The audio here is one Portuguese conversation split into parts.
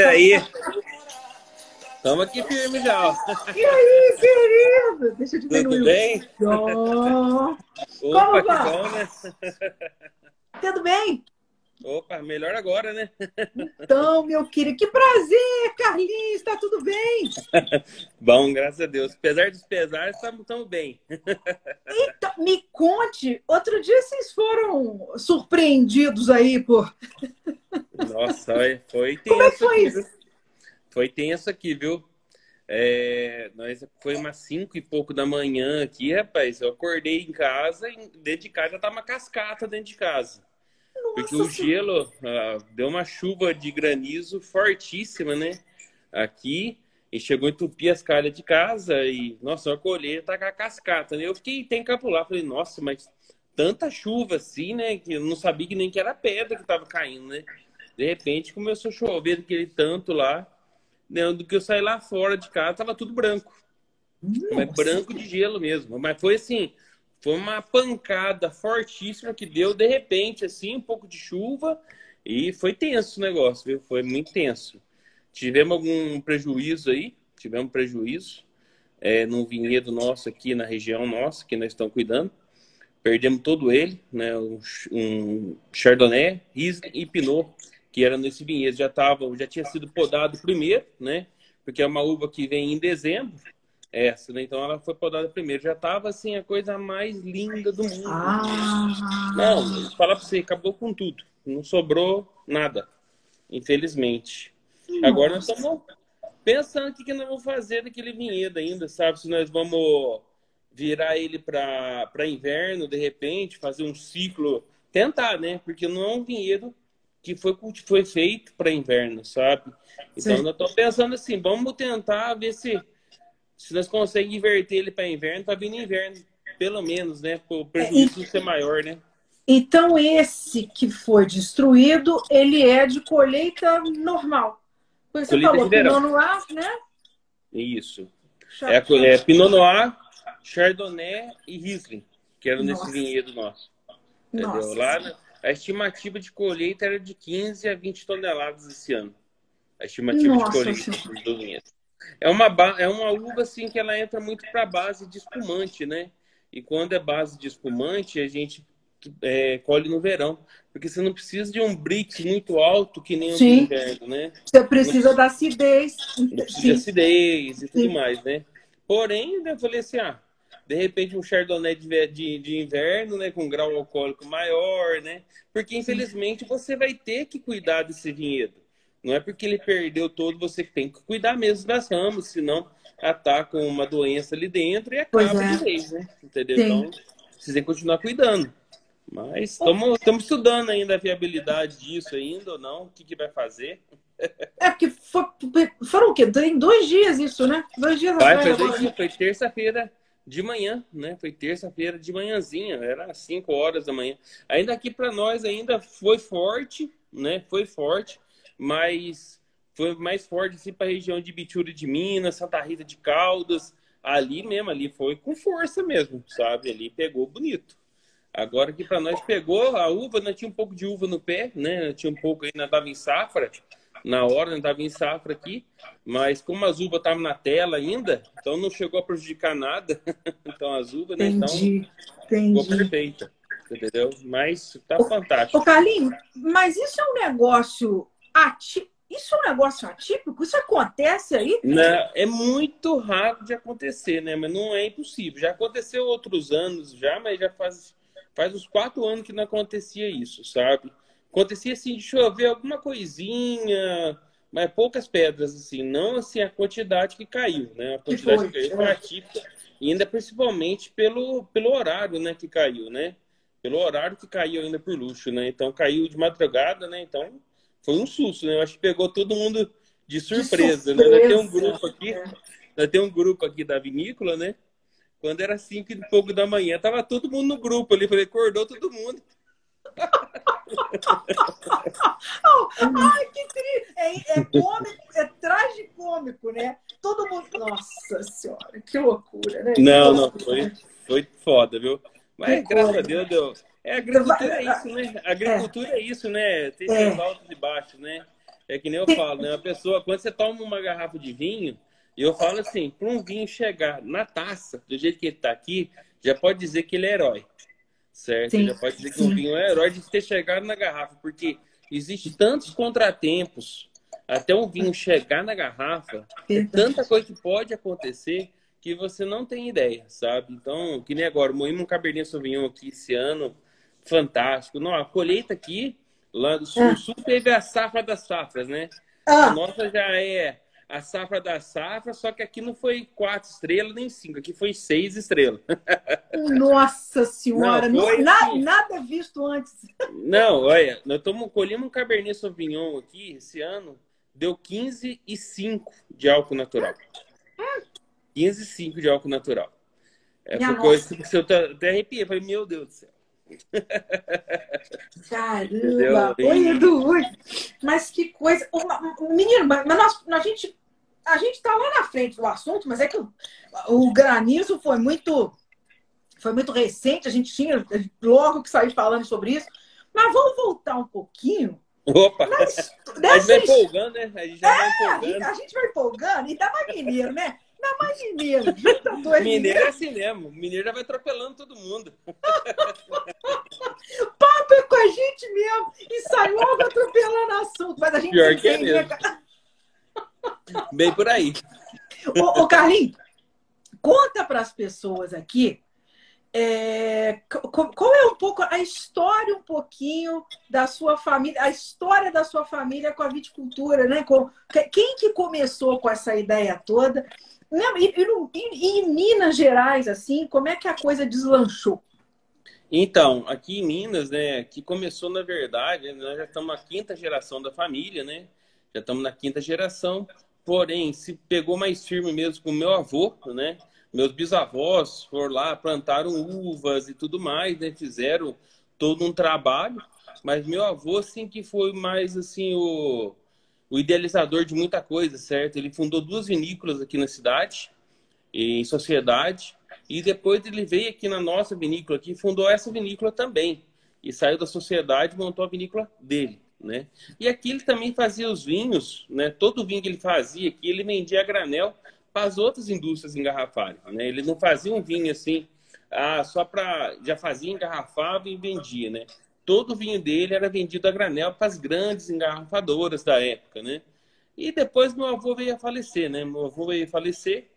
E aí? Estamos aqui firme já. E aí, querido? Deixa eu Tudo bem? Opa, Opa, que vai? bom, né? Tudo bem? Opa, melhor agora, né? Então, meu querido, que prazer, Carlinhos, tá tudo bem? Bom, graças a Deus. Apesar dos pesares, estamos bem. Então, me conte, outro dia vocês foram surpreendidos aí por... Nossa, foi tenso Como é que foi aqui, isso? Foi tenso aqui, viu? É, nós, foi umas 5 e pouco da manhã aqui, rapaz. Eu acordei em casa e dentro de casa já tava uma cascata dentro de casa. Porque o gelo ah, deu uma chuva de granizo fortíssima, né? Aqui, e chegou a entupir as calhas de casa e, nossa, eu colhei, tá com a cascata, né? Eu fiquei tem capular, falei, nossa, mas tanta chuva assim, né? Que eu não sabia que nem que era pedra que tava caindo, né? De repente começou a chover aquele tanto lá, né? Do que eu saí lá fora de casa, tava tudo branco. Mas Nossa. branco de gelo mesmo. Mas foi assim, foi uma pancada fortíssima que deu de repente, assim, um pouco de chuva e foi tenso o negócio, viu? Foi muito tenso. Tivemos algum prejuízo aí, tivemos prejuízo é, num vinhedo nosso aqui na região nossa, que nós estamos cuidando. Perdemos todo ele, né? Um, um Chardonnay, Riesling e Pinot, que era nesse vinhedo. Já, tava, já tinha sido podado primeiro, né? Porque é uma uva que vem em dezembro, essa, né? Então ela foi podada primeiro. Já estava assim, a coisa mais linda do mundo. Ah, Não, vou falar para você, acabou com tudo. Não sobrou nada, infelizmente. Agora nós estamos pensando o que, que nós vamos fazer daquele vinhedo ainda, sabe? Se nós vamos virar ele para inverno, de repente, fazer um ciclo. Tentar, né? Porque não é um vinhedo que foi, foi feito para inverno, sabe? Então Sim. nós estamos pensando assim, vamos tentar ver se, se nós conseguimos inverter ele para inverno, para vir no inverno, pelo menos, né? Para o prejuízo ser maior, né? Então, esse que foi destruído, ele é de colheita normal. Você Colheita falou. Pinot Noir, né? Isso. É, Chardonnay. é Pinot Noir, Chardonnay e Riesling, que eram nesse Nossa. vinhedo nosso. Entendeu? Nossa. Lá, na- a estimativa de colheita era de 15 a 20 toneladas esse ano. A estimativa Nossa de colheita do vinhedo. É uma, é uma uva assim que ela entra muito para base de espumante, né? E quando é base de espumante, a gente é, colhe no verão. Porque você não precisa de um brick muito alto que nem o inverno, né? Você precisa da acidez. Não precisa de acidez e tudo Sim. mais, né? Porém, eu falei assim, ah, de repente um Chardonnay de, de, de inverno, né, com grau alcoólico maior, né? Porque infelizmente você vai ter que cuidar desse vinhedo. Não é porque ele perdeu todo, você tem que cuidar mesmo das ramas, senão ataca uma doença ali dentro e acaba é. de vez, né? Entendeu? Sim. Então, que continuar cuidando. Mas estamos estudando ainda a viabilidade disso ainda ou não, o que, que vai fazer. É porque foram o quê? Tem dois dias isso, né? Dois dias Vai, atrás. foi, agora. foi terça-feira de manhã, né? Foi terça-feira de manhãzinha, era 5 horas da manhã. Ainda aqui para nós ainda foi forte, né? Foi forte, mas foi mais forte assim para a região de Bitura de Minas, Santa Rita de Caldas, ali mesmo, ali foi com força mesmo, sabe? Ali pegou bonito. Agora que para nós pegou a uva, nós tinha um pouco de uva no pé, né? Tinha um pouco aí, nós dava em safra, na hora, nós dava em safra aqui, mas como as uvas estavam na tela ainda, então não chegou a prejudicar nada. então as uvas, né? Então Entendi, ficou perfeita, entendeu? Mas tá fantástico. Ô, Carlinhos, mas isso é um negócio atípico? Isso é um negócio atípico? Isso acontece aí? Né, é muito raro de acontecer, né? Mas não é impossível. Já aconteceu outros anos, já, mas já faz, faz uns quatro anos que não acontecia isso, sabe? Acontecia assim de chover alguma coisinha, mas poucas pedras, assim, não assim a quantidade que caiu, né? A quantidade foi, que caiu é. foi atípica, e ainda principalmente pelo, pelo horário, né, que caiu, né? Pelo horário que caiu ainda por luxo, né? Então caiu de madrugada, né? Então foi um susto, né? Eu acho que pegou todo mundo de surpresa, né? Nós tem um surpresa. grupo aqui, nós tem um grupo aqui da vinícola, né? Quando era cinco e pouco da manhã, tava todo mundo no grupo ali, falei, acordou todo mundo. Ai, que triste! É, é cômico, é tragicômico, né? Todo mundo. Nossa Senhora, que loucura, né? Não, não, foi, foi foda, viu? Mas Que graças a coisa. Deus deu. É, a agricultura é isso, né? A agricultura é isso, né? Tem É. seus altos e baixos, né? é que nem eu falo, né? A pessoa, quando você toma uma garrafa de vinho, eu falo assim, para um vinho chegar na taça, do jeito que ele está aqui, já pode dizer que ele é herói. Certo? Sim, já pode dizer que um vinho é herói de ter chegado na garrafa, porque existe tantos contratempos até um vinho chegar na garrafa, é tanta coisa que pode acontecer que você não tem ideia, sabe? Então, que nem agora, moímos um Cabernet Sauvignon aqui esse ano, fantástico. Não, a colheita aqui, lá do sul, ah. sul teve a safra das safras, né? Ah. A nossa já é a safra da safra, só que aqui não foi quatro estrelas nem cinco, aqui foi seis estrelas. Nossa senhora, não, não, na, assim. nada visto antes. Não, olha, nós estamos colhendo um Cabernet Sauvignon aqui esse ano, deu 15,5 de álcool natural. 15,5 de álcool natural. É, foi coisa que eu até arrepiei. Falei, meu Deus do céu. Caramba! Oi, Edu! Mas que coisa. Menino, mas nós, a gente a gente está lá na frente do assunto, mas é que o, o granizo foi muito foi muito recente, a gente tinha logo que sair falando sobre isso. Mas vamos voltar um pouquinho Opa! Mas, a gente vai empolgando, né? A gente, é, vai empolgando. A, gente, vai empolgando e dá mais mineiro, né? Dá mais mineiro. mineiro é assim mesmo. Mineiro já vai atropelando todo mundo. Papo é com a gente mesmo e sai logo atropelando assunto. Mas a gente Pior que é mesmo. Bem por aí. Ô, ô Carlinhos, conta para as pessoas aqui é, qual é um pouco a história, um pouquinho da sua família, a história da sua família com a viticultura, né? Com, quem que começou com essa ideia toda? E, e, e, em Minas Gerais, assim, como é que a coisa deslanchou? Então, aqui em Minas, né, que começou, na verdade, nós já estamos na quinta geração da família, né? Já estamos na quinta geração, porém, se pegou mais firme mesmo com meu avô, né? meus bisavós foram lá, plantaram uvas e tudo mais, né? Fizeram todo um trabalho, mas meu avô, assim, que foi mais, assim, o, o idealizador de muita coisa, certo? Ele fundou duas vinícolas aqui na cidade, em sociedade, e depois ele veio aqui na nossa vinícola aqui, fundou essa vinícola também, e saiu da sociedade montou a vinícola dele, né? E aqui ele também fazia os vinhos, né? Todo vinho que ele fazia aqui, ele vendia a granel para as outras indústrias engarrafarem. Né? Ele não fazia um vinho assim, ah, só para. Já fazia, engarrafava e vendia. Né? Todo o vinho dele era vendido a granel para as grandes engarrafadoras da época. Né? E depois meu avô veio a falecer. Né? Meu avô veio a falecer.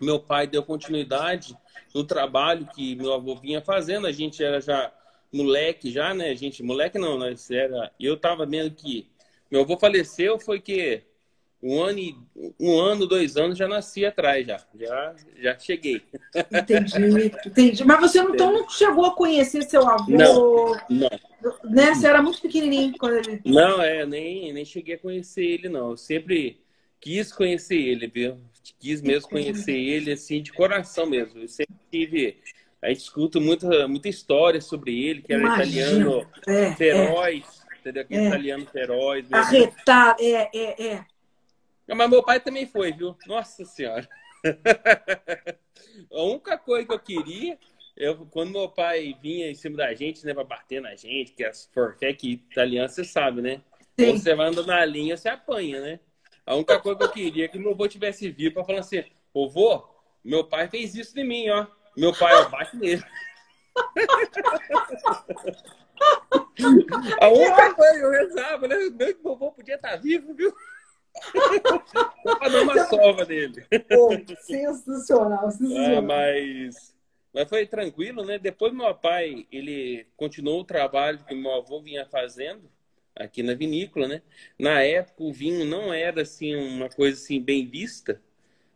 Meu pai deu continuidade no trabalho que meu avô vinha fazendo. A gente era já moleque, já, né? A gente, moleque não, nós era. Eu estava vendo que meu avô faleceu, foi que um ano, um ano, dois anos já nasci atrás, já. Já, já cheguei. Entendi, entendi. Mas você não, então não chegou a conhecer seu avô? Não, não. Né? Você era muito pequenininho quando ele... Não, é, nem, nem cheguei a conhecer ele, não. Eu sempre quis conhecer ele, viu? Quis mesmo conhecer ele, assim, de coração mesmo. Eu sempre tive... A gente escuta muita, muita história sobre ele, que era Imagina. italiano é, feroz, é. entendeu? É. italiano feroz. Arretado, é, é, é. Mas meu pai também foi, viu? Nossa Senhora. A única coisa que eu queria, eu, quando meu pai vinha em cima da gente, né, pra bater na gente, que as forfé que italiano, você sabe, né? Sim. você vai andando na linha, você apanha, né? A única coisa que eu queria é que meu avô tivesse vivo pra falar assim, ô vô, meu pai fez isso de mim, ó. Meu pai, eu bate nele. A única coisa que eu rezava, né? Meu avô podia estar vivo, viu? Só pra dar uma sova nele. Pô, sensacional, sensacional. Ah, mas, mas foi tranquilo, né? Depois meu pai, ele continuou o trabalho que meu avô vinha fazendo aqui na vinícola, né? Na época o vinho não era assim uma coisa assim bem vista,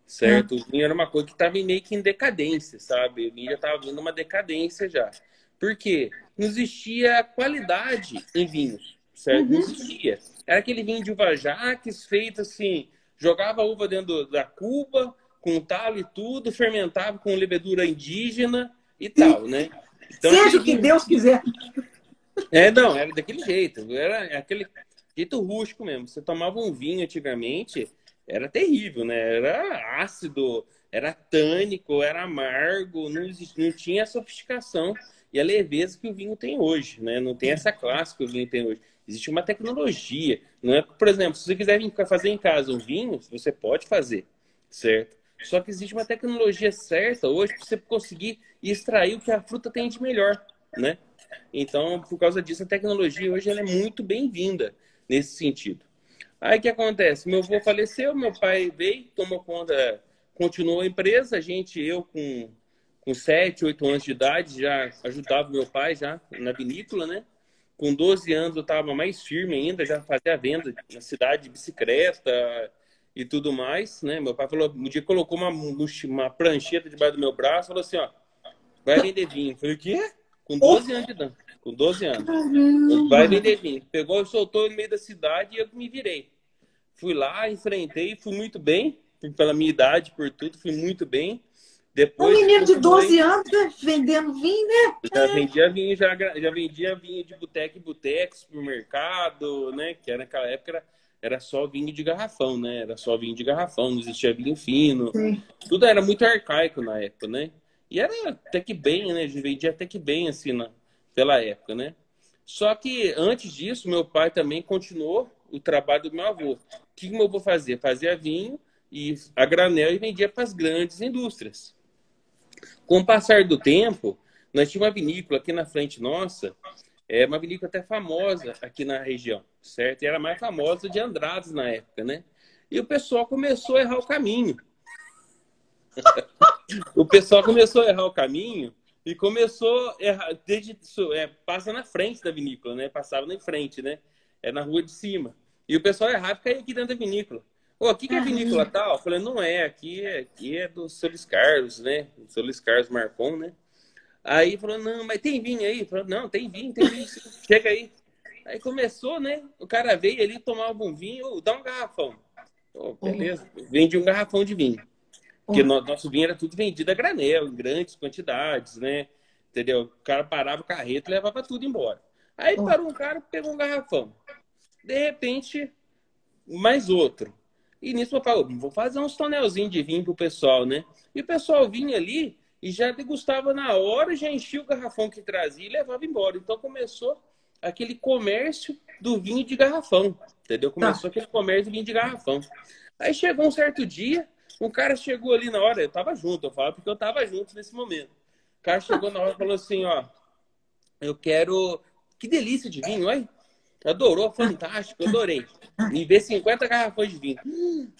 certo? Hum. O vinho era uma coisa que estava meio que em decadência, sabe? O vinho já estava vindo uma decadência já. Por quê? Não existia qualidade em vinhos, certo? Uhum. Não existia. Era aquele vinho de uva jaques feito assim, jogava uva dentro da cuba, com talo e tudo, fermentava com levedura indígena e tal, né? Então, Seja o que vinho... Deus quiser. É, não, era daquele jeito. Era aquele jeito rústico mesmo. Você tomava um vinho antigamente, era terrível, né? Era ácido, era tânico, era amargo, não, existia, não tinha a sofisticação e a leveza que o vinho tem hoje, né? Não tem essa classe que o vinho tem hoje. Existe uma tecnologia. Não é, por exemplo, se você quiser fazer em casa um vinho, você pode fazer, certo? Só que existe uma tecnologia certa hoje para você conseguir extrair o que a fruta tem de melhor, né? Então, por causa disso, a tecnologia hoje é muito bem-vinda nesse sentido. Aí o que acontece? Meu avô faleceu, meu pai veio, tomou conta, continuou a empresa, a gente, eu com, com 7, 8 anos de idade, já ajudava meu pai já na vinícola, né? Com 12 anos eu estava mais firme ainda, já fazia venda na cidade de bicicleta e tudo mais, né? Meu pai falou, um dia colocou uma, uma prancheta debaixo do meu braço, falou assim, ó, vai vender vinho. Eu falei, o quê? Com 12 anos de idade. Com 12 anos. Caramba. Vai vender vinho. Pegou e soltou no meio da cidade e eu me virei. Fui lá, enfrentei, fui muito bem, pela minha idade, por tudo, fui muito bem. Depois, um menino de 12 anos né, vendendo vinho, né? Já vendia vinho, já, já vendia vinho de boteco em boteco, supermercado, né? Que era, naquela época era, era só vinho de garrafão, né? Era só vinho de garrafão, não existia vinho fino. Sim. Tudo era muito arcaico na época, né? E era até que bem, né? A gente vendia até que bem, assim, na, pela época, né? Só que antes disso, meu pai também continuou o trabalho do meu avô. O que meu avô fazia? Fazia vinho e a granel e vendia para as grandes indústrias. Com o passar do tempo, nós tínhamos uma vinícola aqui na frente nossa, é uma vinícola até famosa aqui na região, certo? E era mais famosa de Andrades na época, né? E o pessoal começou a errar o caminho. o pessoal começou a errar o caminho e começou errar, desde, é, passa na frente da vinícola, né? Passava na frente, né? É na rua de cima. E o pessoal errava e caía aqui dentro da vinícola. Ô, aqui que é a vinícola tal? Eu falei, não é, aqui é, aqui é do Luiz Carlos, né? O seu Luiz Carlos Marcon, né? Aí falou, não, mas tem vinho aí? Falou, não, tem vinho, tem vinho, chega aí. Aí começou, né? O cara veio ali, tomava um vinho, dá um garrafão. Oh, beleza, vende um garrafão de vinho. Porque no, nosso vinho era tudo vendido a granel, em grandes quantidades, né? Entendeu? O cara parava o carreto e levava tudo embora. Aí parou um cara, pegou um garrafão. De repente, mais outro. E nisso eu falo, vou fazer uns tonelzinhos de vinho pro pessoal, né? E o pessoal vinha ali e já degustava na hora, já enchia o garrafão que trazia e levava embora. Então começou aquele comércio do vinho de garrafão, entendeu? Começou tá. aquele comércio do vinho de garrafão. Aí chegou um certo dia, um cara chegou ali na hora, eu tava junto, eu falo porque eu tava junto nesse momento. O cara chegou na hora e falou assim, ó, eu quero... Que delícia de vinho, olha. Adorou, fantástico, adorei. E ver 50 garrafões de vinho.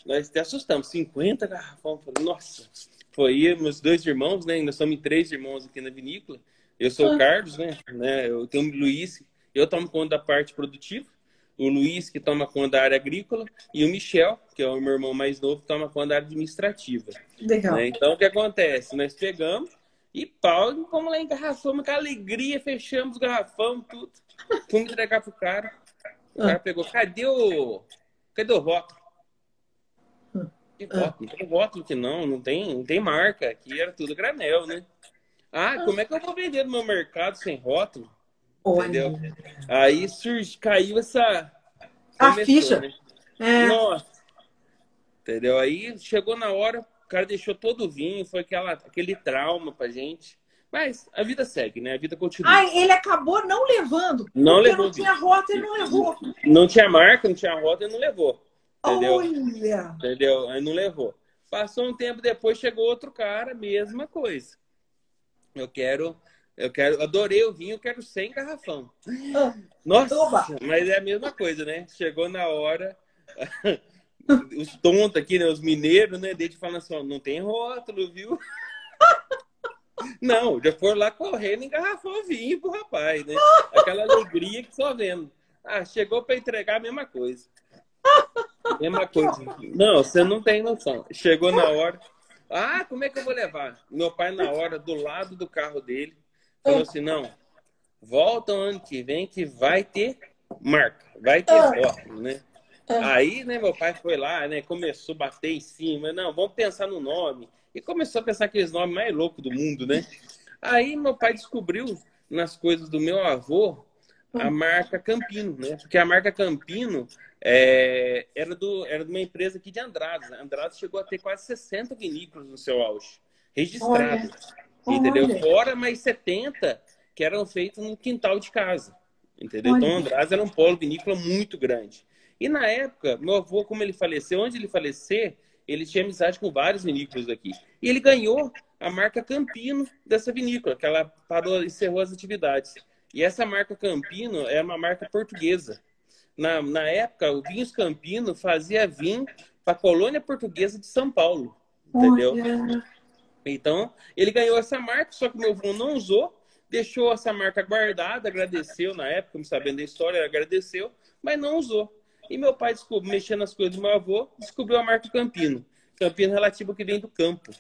Nós até assustamos, 50 garrafões. Nossa, foi meus dois irmãos, né? Nós somos três irmãos aqui na vinícola. Eu sou o. Carlos, né? né? Eu tenho o Luiz, eu tomo conta da parte produtiva. O Luiz, que toma conta da área agrícola. E o Michel, que é o meu irmão mais novo, que toma conta da área administrativa. Legal. Né? Então, o que acontece? Nós pegamos e pau, vamos lá, engarrafamos com alegria, fechamos o garrafão, tudo. Fomos entregar pro cara. O cara pegou, cadê o. Cadê o rótulo? Que rótulo? Não tem rótulo que não, não tem, não tem marca. Aqui era tudo granel, né? Ah, como é que eu vou vender no meu mercado sem rótulo? Entendeu? Aí surge, caiu essa. A ficha. Né? É. Nossa. Entendeu? Aí chegou na hora, o cara deixou todo o vinho, foi aquela, aquele trauma pra gente. Mas a vida segue, né? A vida continua. Ah, ele acabou não levando. Não levou. não tinha rota e não levou. Não tinha marca, não tinha rota e não levou. Entendeu? Olha! Entendeu? Aí não levou. Passou um tempo depois, chegou outro cara, mesma coisa. Eu quero, eu quero, adorei o vinho, eu quero 100 garrafão. Ah, Nossa, Oba. mas é a mesma coisa, né? Chegou na hora, os tontos aqui, né? Os mineiros, né? Desde falando assim, ó, não tem rótulo, viu? Não, já foram lá correndo e engarrafou vinho pro rapaz, né? Aquela alegria que só vendo. Ah, chegou para entregar a mesma coisa. Mesma coisa. Não, você não tem noção. Chegou na hora. Ah, como é que eu vou levar? Meu pai, na hora, do lado do carro dele, falou assim: não, volta ano que vem que vai ter marca, vai ter foto, né? Aí, né, meu pai foi lá, né, começou a bater em cima. Não, vamos pensar no nome. E começou a pensar aqueles nomes mais loucos do mundo, né? Aí meu pai descobriu nas coisas do meu avô a hum. marca Campino, né? Porque a marca Campino é, era, do, era de uma empresa aqui de Andrade. Andrade chegou a ter quase 60 vinícolas no seu auge, registrados. Entendeu? Olha. Fora mais 70 que eram feitos no quintal de casa. entendeu? Olha. Então, Andradas era um polo vinícola muito grande. E na época, meu avô, como ele faleceu, onde ele falecer, ele tinha amizade com vários vinícolas aqui. E ele ganhou a marca Campino dessa vinícola, que ela parou, encerrou as atividades. E essa marca Campino é uma marca portuguesa. Na, na época, o Vinhos Campino fazia vinho para a colônia portuguesa de São Paulo. Entendeu? Olha. Então, ele ganhou essa marca, só que meu avô não usou, deixou essa marca guardada, agradeceu na época, me sabendo da história, agradeceu, mas não usou. E meu pai, descobriu, mexendo nas coisas do meu avô, descobriu a marca Campino. Campino relativo que vem do campo.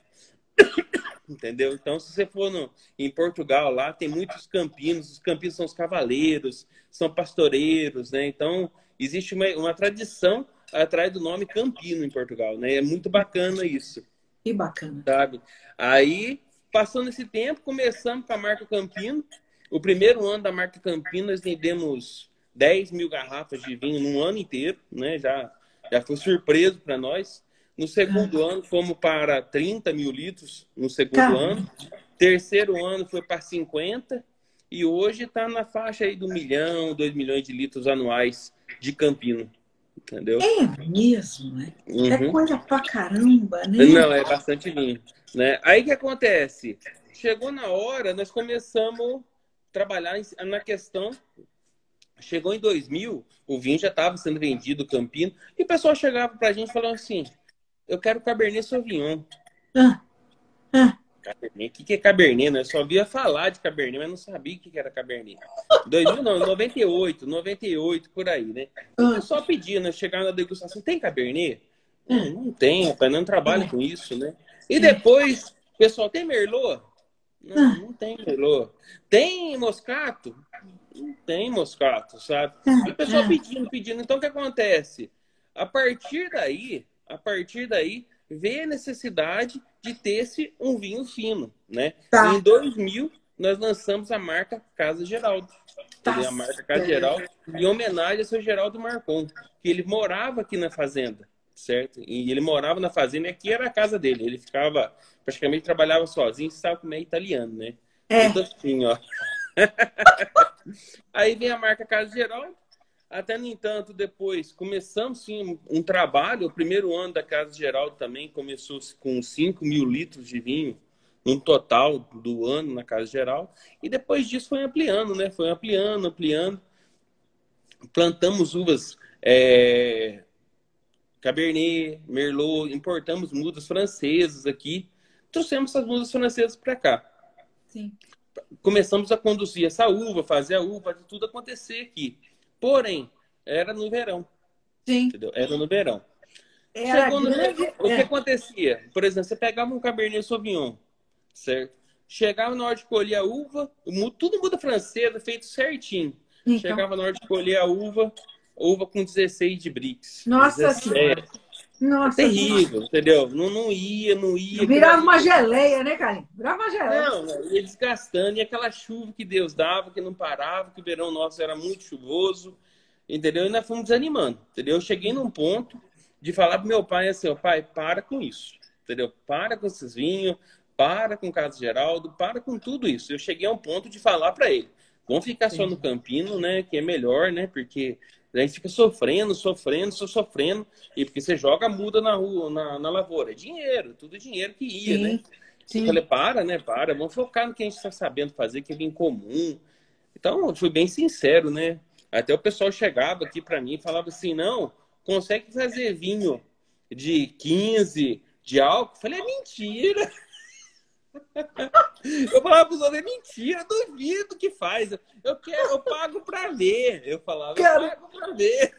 Entendeu? Então, se você for no, em Portugal, lá tem muitos campinos. Os campinos são os cavaleiros, são pastoreiros, né? Então, existe uma, uma tradição atrás do nome Campino em Portugal, né? É muito bacana isso. Que bacana. Sabe? Aí, passando esse tempo, começamos com a marca Campino. O primeiro ano da marca Campino, nós vendemos 10 mil garrafas de vinho num ano inteiro, né? Já, já foi surpreso para nós. No segundo ah. ano, fomos para 30 mil litros no segundo Caramba. ano. Terceiro ano foi para 50. E hoje está na faixa aí do milhão, dois milhões de litros anuais de Campino. Entendeu? É mesmo, né? É uhum. É coisa pra caramba, né? Não, é bastante vinho. Né? Aí que acontece? Chegou na hora, nós começamos a trabalhar na questão. Chegou em 2000, o vinho já estava sendo vendido, Campino, e o pessoal chegava para a gente falando assim: eu quero Cabernet Sauvignon. Ah. Ah. Cabernet. O que, que é Cabernet? Né? Eu só via falar de Cabernet, mas não sabia o que, que era Cabernet. 2000, não, 98, 98, por aí, né? Eu só pedia, né? Chegar na degustação, tem Cabernet? Hum, não tem, rapaz, não trabalho com isso, né? E depois, pessoal, tem Merlot? Não, não tem Merlot. Tem Moscato? Não tem Moscato, sabe? E o pessoal pedindo, pedindo. Então, o que acontece? A partir daí, a partir daí, vê a necessidade de ter-se um vinho fino, né? Tá. Em 2000, nós lançamos a marca Casa Geraldo. Tá a marca Casa Geraldo, em homenagem ao seu Geraldo Marcon, que ele morava aqui na fazenda, certo? E ele morava na fazenda e aqui era a casa dele. Ele ficava, praticamente trabalhava sozinho, sabe como é italiano, né? É. Tudo assim, ó. Aí vem a marca Casa Geraldo, até, no entanto, depois começamos sim um trabalho. O primeiro ano da Casa Geral também começou com 5 mil litros de vinho, um total do ano na Casa Geral. E depois disso foi ampliando, né? Foi ampliando, ampliando. Plantamos uvas é, Cabernet, Merlot, importamos mudas francesas aqui. Trouxemos essas mudas francesas para cá. Sim. Começamos a conduzir essa uva, fazer a uva, tudo acontecer aqui. Porém, era no verão. Sim. Entendeu? Era no verão. Era Chegou no grande... o que é. acontecia? Por exemplo, você pegava um Cabernet Sauvignon, certo? Chegava na hora de colher a uva, tudo muda francesa, feito certinho. Então... Chegava na hora de colher a uva, uva com 16 de bricks. Nossa Senhora! Nossa, terrível, nossa. entendeu? Não, não ia, não ia. Virava uma geleia, né, Carlinhos? Virava uma geleia. Não, ia desgastando. E aquela chuva que Deus dava, que não parava, que o verão nosso era muito chuvoso, entendeu? E nós fomos desanimando, entendeu? Eu cheguei num ponto de falar pro meu pai assim, ó, pai, para com isso, entendeu? Para com esses vinhos, para com o Caso Geraldo, para com tudo isso. Eu cheguei a um ponto de falar para ele, vamos ficar Sim. só no Campino, né, que é melhor, né, porque a gente fica sofrendo, sofrendo, só sofrendo. E porque você joga muda na rua, na, na lavoura. É dinheiro, tudo dinheiro que ia, sim, né? Sim. Eu falei, para, né? Para, vamos focar no que a gente está sabendo fazer, que é bem comum. Então, eu fui bem sincero, né? Até o pessoal chegava aqui para mim e falava assim: não, consegue fazer vinho de 15 de álcool? Eu falei, é mentira. Eu falava pros outros, é mentira, duvido que faz. Eu quero, eu pago pra ver. Eu falava, Cara... eu pago pra ver.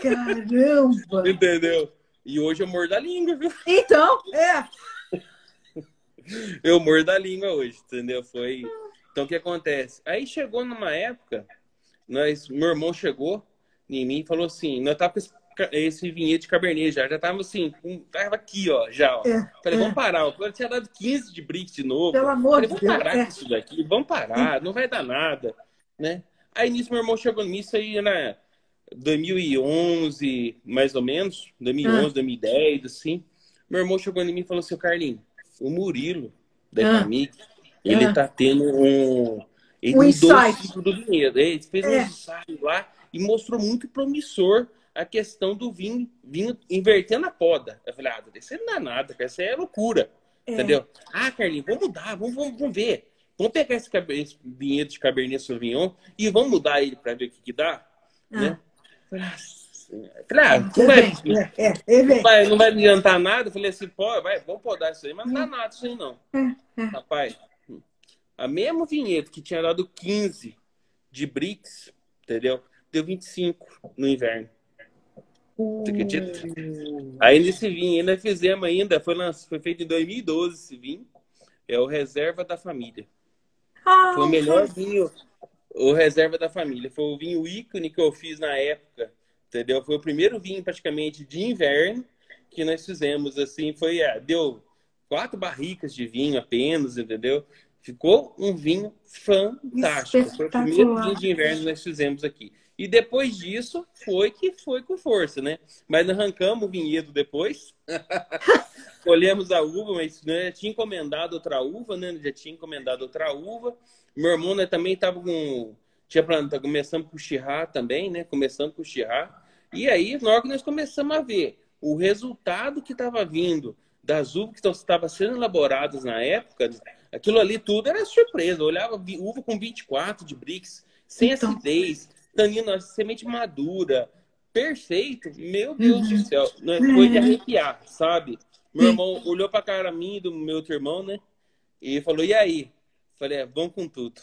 Caramba! Entendeu? E hoje eu mordo a língua, viu? Então, é. Eu mordo a língua hoje, entendeu? Foi. Então o que acontece? Aí chegou numa época, nós, meu irmão chegou em mim e falou assim: nós tava com esse esse vinhete de Cabernet já. Já tava assim, um, tava aqui, ó, já, ó. É, Falei, é. vamos parar. Eu tinha dado 15 de bricks de novo. Pelo amor Falei, de Deus. Vamos parar é. isso daqui, vamos parar, não vai dar nada, né? Aí nisso meu irmão chegou nisso aí na 2011, mais ou menos, 2011, ah. 2010, assim. Meu irmão chegou em mim e falou assim, Carlinhos, o Murilo da ah. ele ah. tá tendo um Ele um insight. do vinhedo. Ele fez é. um ensaio lá e mostrou muito promissor a questão do vinho, vinho invertendo a poda. Eu falei, ah, isso não dá nada, isso é loucura. É. Entendeu? Ah, Carlinhos, vamos mudar, vamos, vamos, vamos ver. Vamos pegar esse, esse vinhedo de Cabernet Sauvignon e vamos mudar ele para ver o que, que dá. Ah. Né? Falei, ah, não, vai, é, é, é, não, vai, não vai adiantar nada. Eu falei assim, pô, vai, vamos podar isso aí, mas não dá nada isso aí, não. Rapaz, a mesmo vinhedo que tinha dado 15 de BRICS, entendeu? Deu 25 no inverno. Você acredita? Uh. Aí nesse vinho, ainda fizemos ainda, foi, foi feito em 2012 esse vinho. É o Reserva da Família. Ah, foi o melhor vinho, o Reserva da Família. Foi o vinho ícone que eu fiz na época, entendeu? Foi o primeiro vinho praticamente de inverno que nós fizemos, assim, foi, é, deu quatro barricas de vinho apenas, entendeu? Ficou um vinho fantástico. Foi o primeiro vinho de inverno que nós fizemos aqui. E depois disso, foi que foi com força, né? Mas arrancamos o vinhedo depois. Colhemos a uva, mas né, tinha encomendado outra uva, né? Já tinha encomendado outra uva. Meu irmão né, também estava com. Tinha plantado, começando com chirrar também, né? Começando com chirrar. E aí, na hora que nós começamos a ver o resultado que estava vindo das uvas que estavam sendo elaboradas na época, aquilo ali tudo era surpresa. Eu olhava uva com 24 de BRICS, sem então... acidez, tanino, semente madura, perfeito. Meu Deus uhum. do céu, né? foi de arrepiar, sabe? Meu irmão olhou para a cara minha do meu outro irmão, né? E falou: "E aí?" Falei: é, "Vamos com tudo."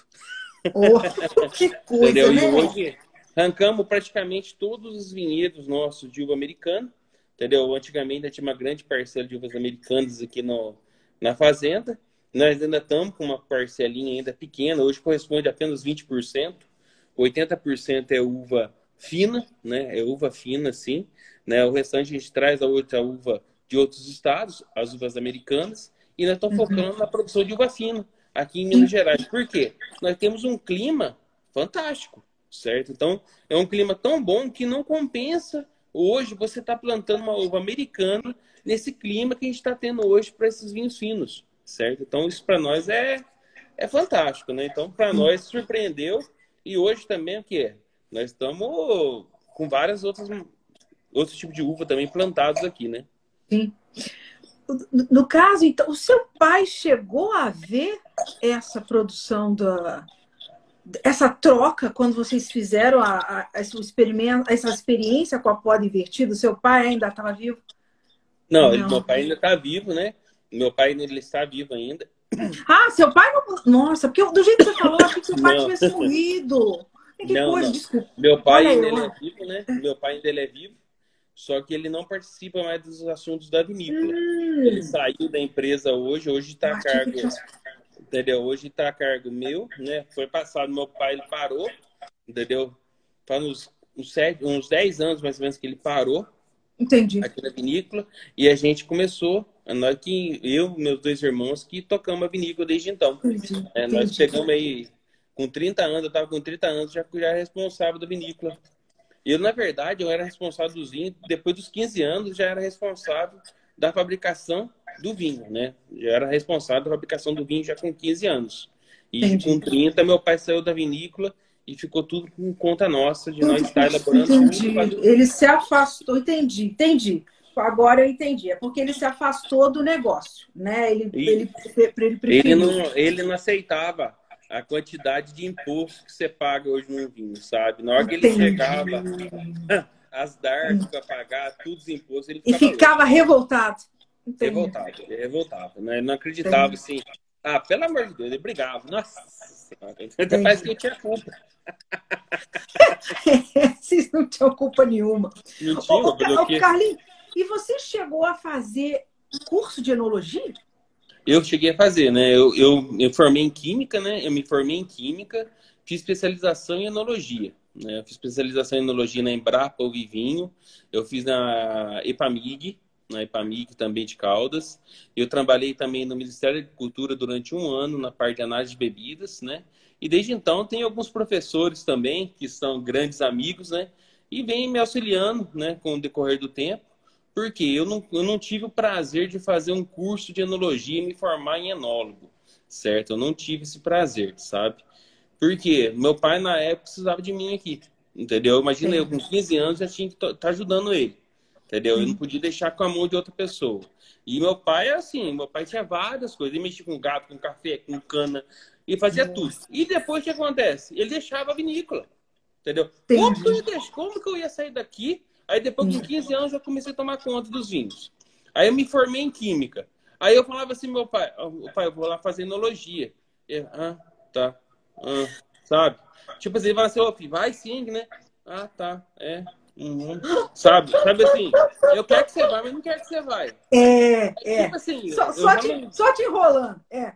Oh, que coisa, Entendeu? né? E hoje arrancamos praticamente todos os vinhedos nossos de uva americana, entendeu? Antigamente tinha uma grande parcela de uvas americanas aqui no, na fazenda. Nós ainda estamos com uma parcelinha ainda pequena, hoje corresponde a apenas 20%. 80% é uva fina, né? É uva fina, sim. Né? O restante a gente traz a outra uva de outros estados, as uvas americanas, e nós estamos uhum. focando na produção de uva fina aqui em Minas Gerais. Por quê? Nós temos um clima fantástico, certo? Então, é um clima tão bom que não compensa hoje você estar tá plantando uma uva americana nesse clima que a gente está tendo hoje para esses vinhos finos, certo? Então, isso para nós é, é fantástico, né? Então, para nós, surpreendeu e hoje também o que é? Nós estamos com várias outras outros tipos de uva também plantados aqui, né? Sim. No caso, então, o seu pai chegou a ver essa produção da essa troca quando vocês fizeram a, a, a experimento, essa experiência com a poda invertida? O seu pai ainda estava vivo? Não, Não. meu pai ainda está vivo, né? Meu pai ele está vivo ainda. Ah, seu pai não. Nossa, porque do jeito que você falou, achei que seu pai não. tivesse morrido. Que não, coisa, não. desculpa. Meu pai ainda é vivo, né? Meu pai ainda é vivo. Só que ele não participa mais dos assuntos da vinícola. Hum. Ele saiu da empresa hoje, hoje está a cargo. Entendeu? Hoje está a cargo meu, né? Foi passado, meu pai ele parou, entendeu? Faz uns, uns, sete, uns 10 anos mais ou menos que ele parou. Entendi. Aqui na vinícola. E a gente começou nós que, eu meus dois irmãos, que tocamos a vinícola desde então. Entendi, é, nós chegamos aí com 30 anos, eu estava com 30 anos, já, já responsável da vinícola. Eu, na verdade, eu era responsável do vinho, depois dos 15 anos, já era responsável da fabricação do vinho, né? Já era responsável da fabricação do vinho já com 15 anos. E entendi. com 30, meu pai saiu da vinícola e ficou tudo com conta nossa de nós estar elaborando. Entendi. Ele se afastou, entendi, entendi agora eu entendi. É porque ele se afastou do negócio, né? Ele, ele, ele, ele, não, ele não aceitava a quantidade de imposto que você paga hoje no vinho, sabe? Na hora que ele chegava, as DARF para pagar, todos os impostos, ele ficava, e ficava revoltado. Entendi. Revoltado, ele revoltava, né? Ele não acreditava Entendi. assim. Ah, pelo amor de Deus, ele brigava. Nossa, até parece que eu tinha culpa. Vocês não tinham culpa nenhuma. Não tinha, ô, ô, ô, Carlinhos, e você chegou a fazer curso de enologia? Eu cheguei a fazer, né? Eu, eu, formei em química, né? Eu me formei em química, fiz especialização em enologia. Né? Eu fiz especialização em enologia na Embrapa, o Vivinho. Eu fiz na EPAMIG, na EPAMIG também de Caldas. Eu trabalhei também no Ministério da Agricultura durante um ano na parte de análise de bebidas, né? E desde então tem alguns professores também que são grandes amigos, né? E vêm me auxiliando, né? Com o decorrer do tempo. Porque eu não, eu não tive o prazer de fazer um curso de enologia e me formar em enólogo, certo? Eu não tive esse prazer, sabe? Porque meu pai, na época, precisava de mim aqui. Entendeu? Imagina Sim. eu, com 15 anos, já tinha que estar tá ajudando ele. Entendeu? Sim. Eu não podia deixar com a mão de outra pessoa. E meu pai é assim, meu pai tinha várias coisas. Ele mexia com gato, com café, com cana, e fazia Nossa. tudo. E depois o que acontece? Ele deixava a vinícola. Entendeu? Como que, eu ia como que eu ia sair daqui? Aí depois de 15 anos eu comecei a tomar conta dos vinhos. Aí eu me formei em química. Aí eu falava assim, meu pai, oh, pai, eu vou lá fazer enologia. Eu, ah, tá. Ah, sabe? Tipo assim, ele fala assim, ô, filho, vai sim, né? Ah, tá, é. Uhum. Sabe? Sabe assim, eu quero que você vá, mas não quero que você vá. É, é. Tipo assim, só, só, te, só te enrolando, é.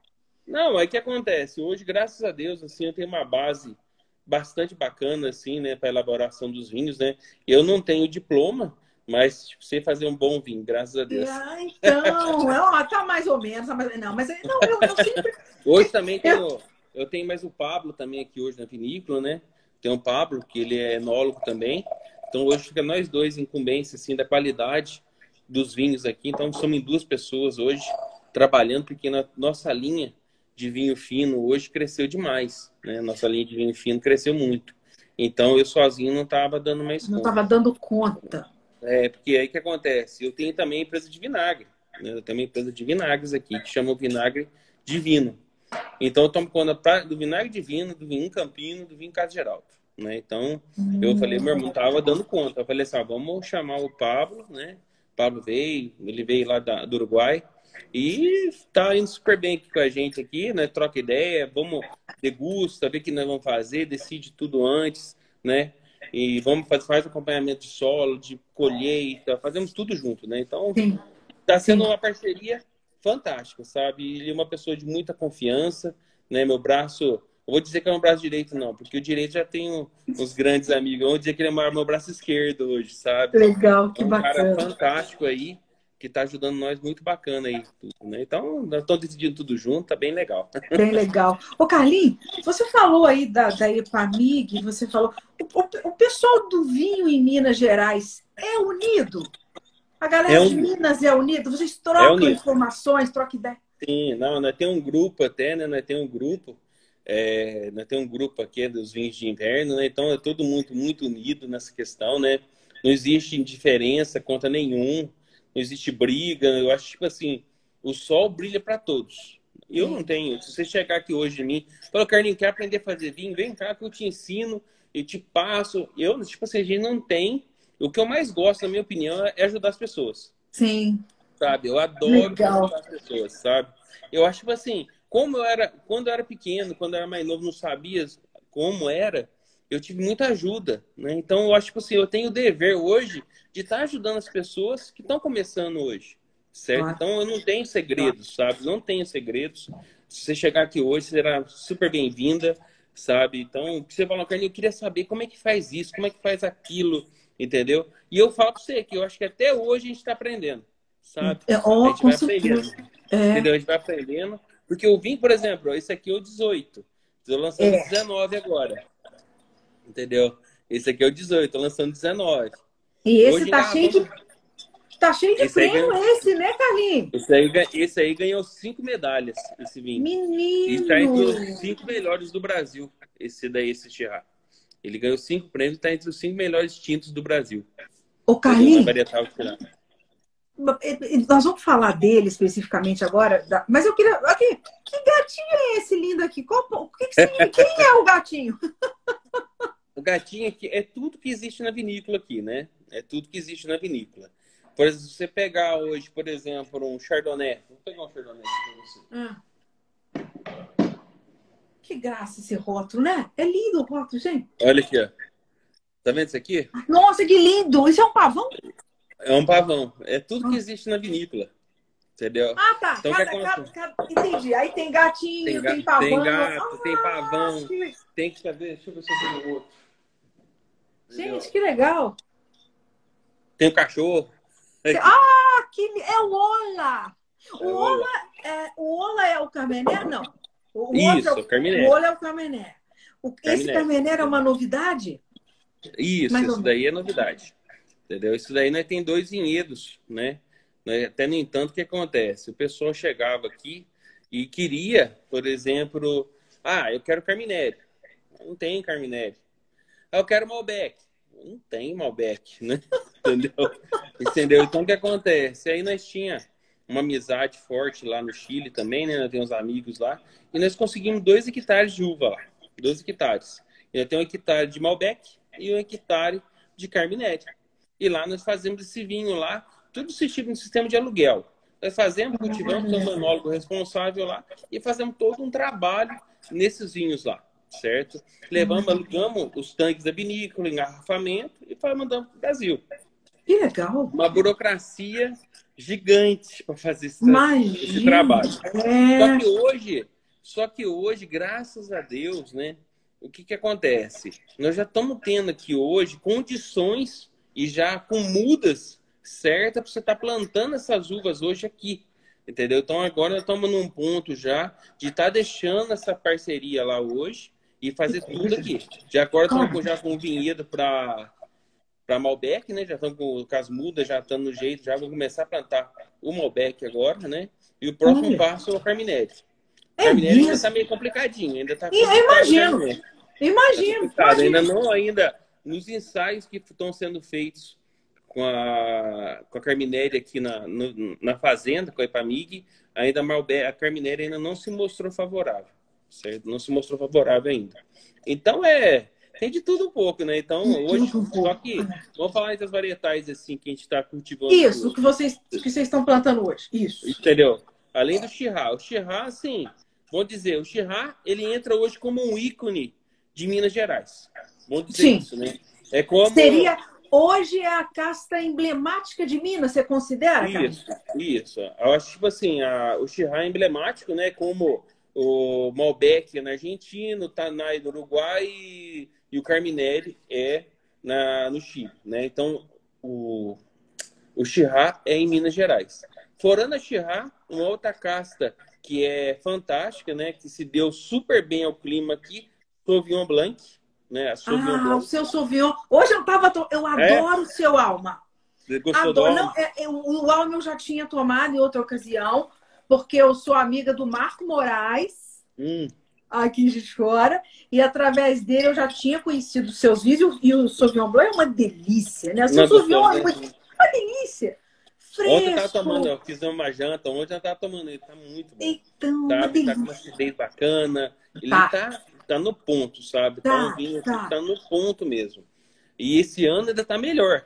Não, aí que acontece? Hoje, graças a Deus, assim, eu tenho uma base bastante bacana, assim, né, para elaboração dos vinhos, né? Eu não tenho diploma, mas tipo, sei fazer um bom vinho, graças a Deus. Ah, então, é, tá mais ou menos, tá não, mas não, eu, eu sempre... Hoje também tenho, eu tenho mais o Pablo também aqui hoje na vinícola, né? Tem o Pablo, que ele é enólogo também. Então hoje fica nós dois incumbência assim da qualidade dos vinhos aqui. Então somos duas pessoas hoje trabalhando porque na nossa linha de vinho fino hoje cresceu demais, né? Nossa linha de vinho fino cresceu muito. Então eu sozinho não estava dando mais não conta. Não estava dando conta. É, porque aí que acontece? Eu tenho também empresa de vinagre. Né? Eu tenho uma empresa de vinagres aqui, que chama Vinagre Divino. Então eu tomo conta do vinagre divino, do vinho Campino, do vinho Casa Geraldo. Né? Então eu falei, meu irmão tava dando conta. Eu falei assim, ah, vamos chamar o Pablo, né? O Pablo veio, ele veio lá da, do Uruguai. E tá indo super bem aqui com a gente aqui, né? Troca ideia, vamos degusta, ver o que nós vamos fazer, decide tudo antes, né? E vamos fazer faz acompanhamento de solo, de colheita, fazemos tudo junto, né? Então, Sim. tá sendo Sim. uma parceria fantástica, sabe? Ele é uma pessoa de muita confiança, né? Meu braço, eu vou dizer que é um braço direito não, porque o direito já tem uns grandes amigos. Eu vou dizer que ele é meu braço esquerdo hoje, sabe? Legal, que é um bacana. cara fantástico aí, que está ajudando nós muito bacana aí. Tudo, né? Então, nós estamos decidindo tudo junto, tá bem legal. Bem legal. Ô, Carlinhos, você falou aí da, da EPAMIG, você falou. O, o, o, pessoal do vinho em Minas Gerais é unido? A galera é um... de Minas é unida? Vocês trocam é informações, trocam ideia? Sim, não, nós temos um grupo até, né? Nós temos um grupo. É, nós temos um grupo aqui dos vinhos de inverno, né? Então é todo mundo muito unido nessa questão, né? Não existe indiferença contra nenhum não existe briga. Eu acho, tipo assim, o sol brilha para todos. Eu não tenho. Se você chegar aqui hoje em mim, falou, Carlinhos, quer aprender a fazer vinho? Vem cá que eu te ensino e te passo. Eu, tipo assim, a gente não tem. O que eu mais gosto, na minha opinião, é ajudar as pessoas. Sim. Sabe? Eu adoro Legal. ajudar as pessoas, sabe? Eu acho, tipo assim, como eu era, quando eu era pequeno, quando eu era mais novo, não sabia como era, eu tive muita ajuda, né? Então eu acho tipo assim, eu tenho o dever hoje de estar tá ajudando as pessoas que estão começando hoje, certo? Então eu não tenho segredos, sabe? Não tenho segredos. Se você chegar aqui hoje, será super bem-vinda, sabe? Então, você falou, Carlinhos, eu queria saber como é que faz isso, como é que faz aquilo, entendeu? E eu falo para você que eu acho que até hoje a gente está aprendendo, sabe? É, oh, a gente vai aprendendo, é. entendeu? A gente vai aprendendo. Porque eu vim, por exemplo, esse aqui é o 18. Estou lançando é. 19 agora. Entendeu? Esse aqui é o 18, tô lançando 19. E esse Hoje, tá, cheio de, tá cheio de esse prêmio, ganhou... esse, né, Carlinhos? Esse aí, esse aí ganhou cinco medalhas, esse vinho. Menino! E tá entre os cinco melhores do Brasil, esse daí, esse Chirá. Ele ganhou cinco prêmios e tá entre os cinco melhores tintos do Brasil. Ô, Carlinhos, nós vamos falar dele especificamente agora, mas eu queria. Aqui, que gatinho é esse lindo aqui? Qual, que que quem é o gatinho? O gatinho aqui é tudo que existe na vinícola aqui, né? É tudo que existe na vinícola. Por exemplo, se você pegar hoje, por exemplo, um Chardonnay. Vou pegar um Chardonnay aqui pra você. Ah. Que graça esse rótulo, né? É lindo o rótulo, gente. Olha aqui, ó. Tá vendo isso aqui? Nossa, que lindo! Isso é um pavão? É um pavão. É tudo que ah. existe na vinícola. Entendeu? Ah, tá. Então, cada, cada, cada... Entendi. Aí tem gatinho, tem, tem pavão. Tem gato, ah, tem pavão. Que... Tem que saber. Deixa eu ver se eu tenho outro. Gente, que legal. Tem o cachorro. Ah, que é o Ola. O é Ola, é, o Ola é o Carmené? Não. O Isso, é o, Carmené. O Ola é o Carmené. O, Carmené. Esse Carmené é uma novidade? Isso, Mais isso daí é novidade. Entendeu? Isso daí nós tem dois vinhedos, né? Até no entanto, o que acontece? O pessoal chegava aqui e queria, por exemplo, ah, eu quero Carminério. Não tem Carminelli. Eu quero Malbec. Não tem Malbec, né? Entendeu? Entendeu? Então o que acontece? Aí nós tinha uma amizade forte lá no Chile também, né? Eu tenho amigos lá. E nós conseguimos dois hectares de uva lá. Dois hectares. Eu tenho um hectare de Malbec e um hectare de Carminelli. E lá nós fazemos esse vinho lá, tudo assistido no sistema de aluguel. Nós fazemos, cultivamos, tem um manólogo responsável lá e fazemos todo um trabalho nesses vinhos lá, certo? Levamos, alugamos os tanques da vinícola, engarrafamento e mandamos para o Brasil. Que legal! Uma burocracia gigante para fazer esse, esse trabalho. É... Só que hoje, só que hoje, graças a Deus, né? O que, que acontece? Nós já estamos tendo aqui hoje condições e já com mudas certas para você estar tá plantando essas uvas hoje aqui. Entendeu? Então agora estamos num ponto já de estar tá deixando essa parceria lá hoje e fazer tudo aqui. Já agora estamos já com vinhedo para para Malbec, né? Já estamos com, as mudas, já estamos no jeito, já vou começar a plantar o Malbec agora, né? E o próximo Olha. passo é o Carminelli. É Carminelli ainda está meio complicadinho, ainda está. Eu imagino. Imagino. Tá ainda não, ainda nos ensaios que estão sendo feitos com a, com a Carminelli aqui na, no, na fazenda, com a Epamig, ainda a, Malbec, a Carminelli ainda não se mostrou favorável, certo? Não se mostrou favorável ainda. Então é tem de tudo um pouco, né? Então, hoje, um só que vamos falar das varietais assim que a gente está cultivando. Isso, o que vocês, que vocês estão plantando hoje. Isso. Entendeu? Além do Chirá. O Chirá, assim, vamos dizer, o Chirá, ele entra hoje como um ícone de Minas Gerais. Vamos dizer Sim. isso, né? É como... Seria, hoje é a casta emblemática de Minas, você considera? Isso, isso. Eu acho, tipo assim, a, o Chirá é emblemático, né? Como o Malbec na Argentina, o Tanay no Uruguai e e o Carminelli é na, no Chile, né? Então, o, o Chirá é em Minas Gerais. Forando a Chirá, uma outra casta que é fantástica, né? Que se deu super bem ao clima aqui, Sauvignon Blanc, né? A Sauvignon ah, Blanc. o seu Sauvignon. Hoje eu tava, to... eu é? adoro o seu Alma. Gostou adoro. do Não, é, é, o Alma eu já tinha tomado em outra ocasião, porque eu sou amiga do Marco Moraes. Hum aqui de fora. E através dele eu já tinha conhecido seus vídeos. E o Sauvignon Blanc é uma delícia, né? O seu Sauvignon é uma, uma delícia. Fresco. Ontem eu tava tomando, eu fiz uma janta, ontem eu tava tomando, ele tá muito bom. Então, sabe? Tá com uma acidez bacana. Ele tá. tá, tá no ponto, sabe? Tá, tá um vinho tá. tá no ponto mesmo. E esse ano ainda tá melhor.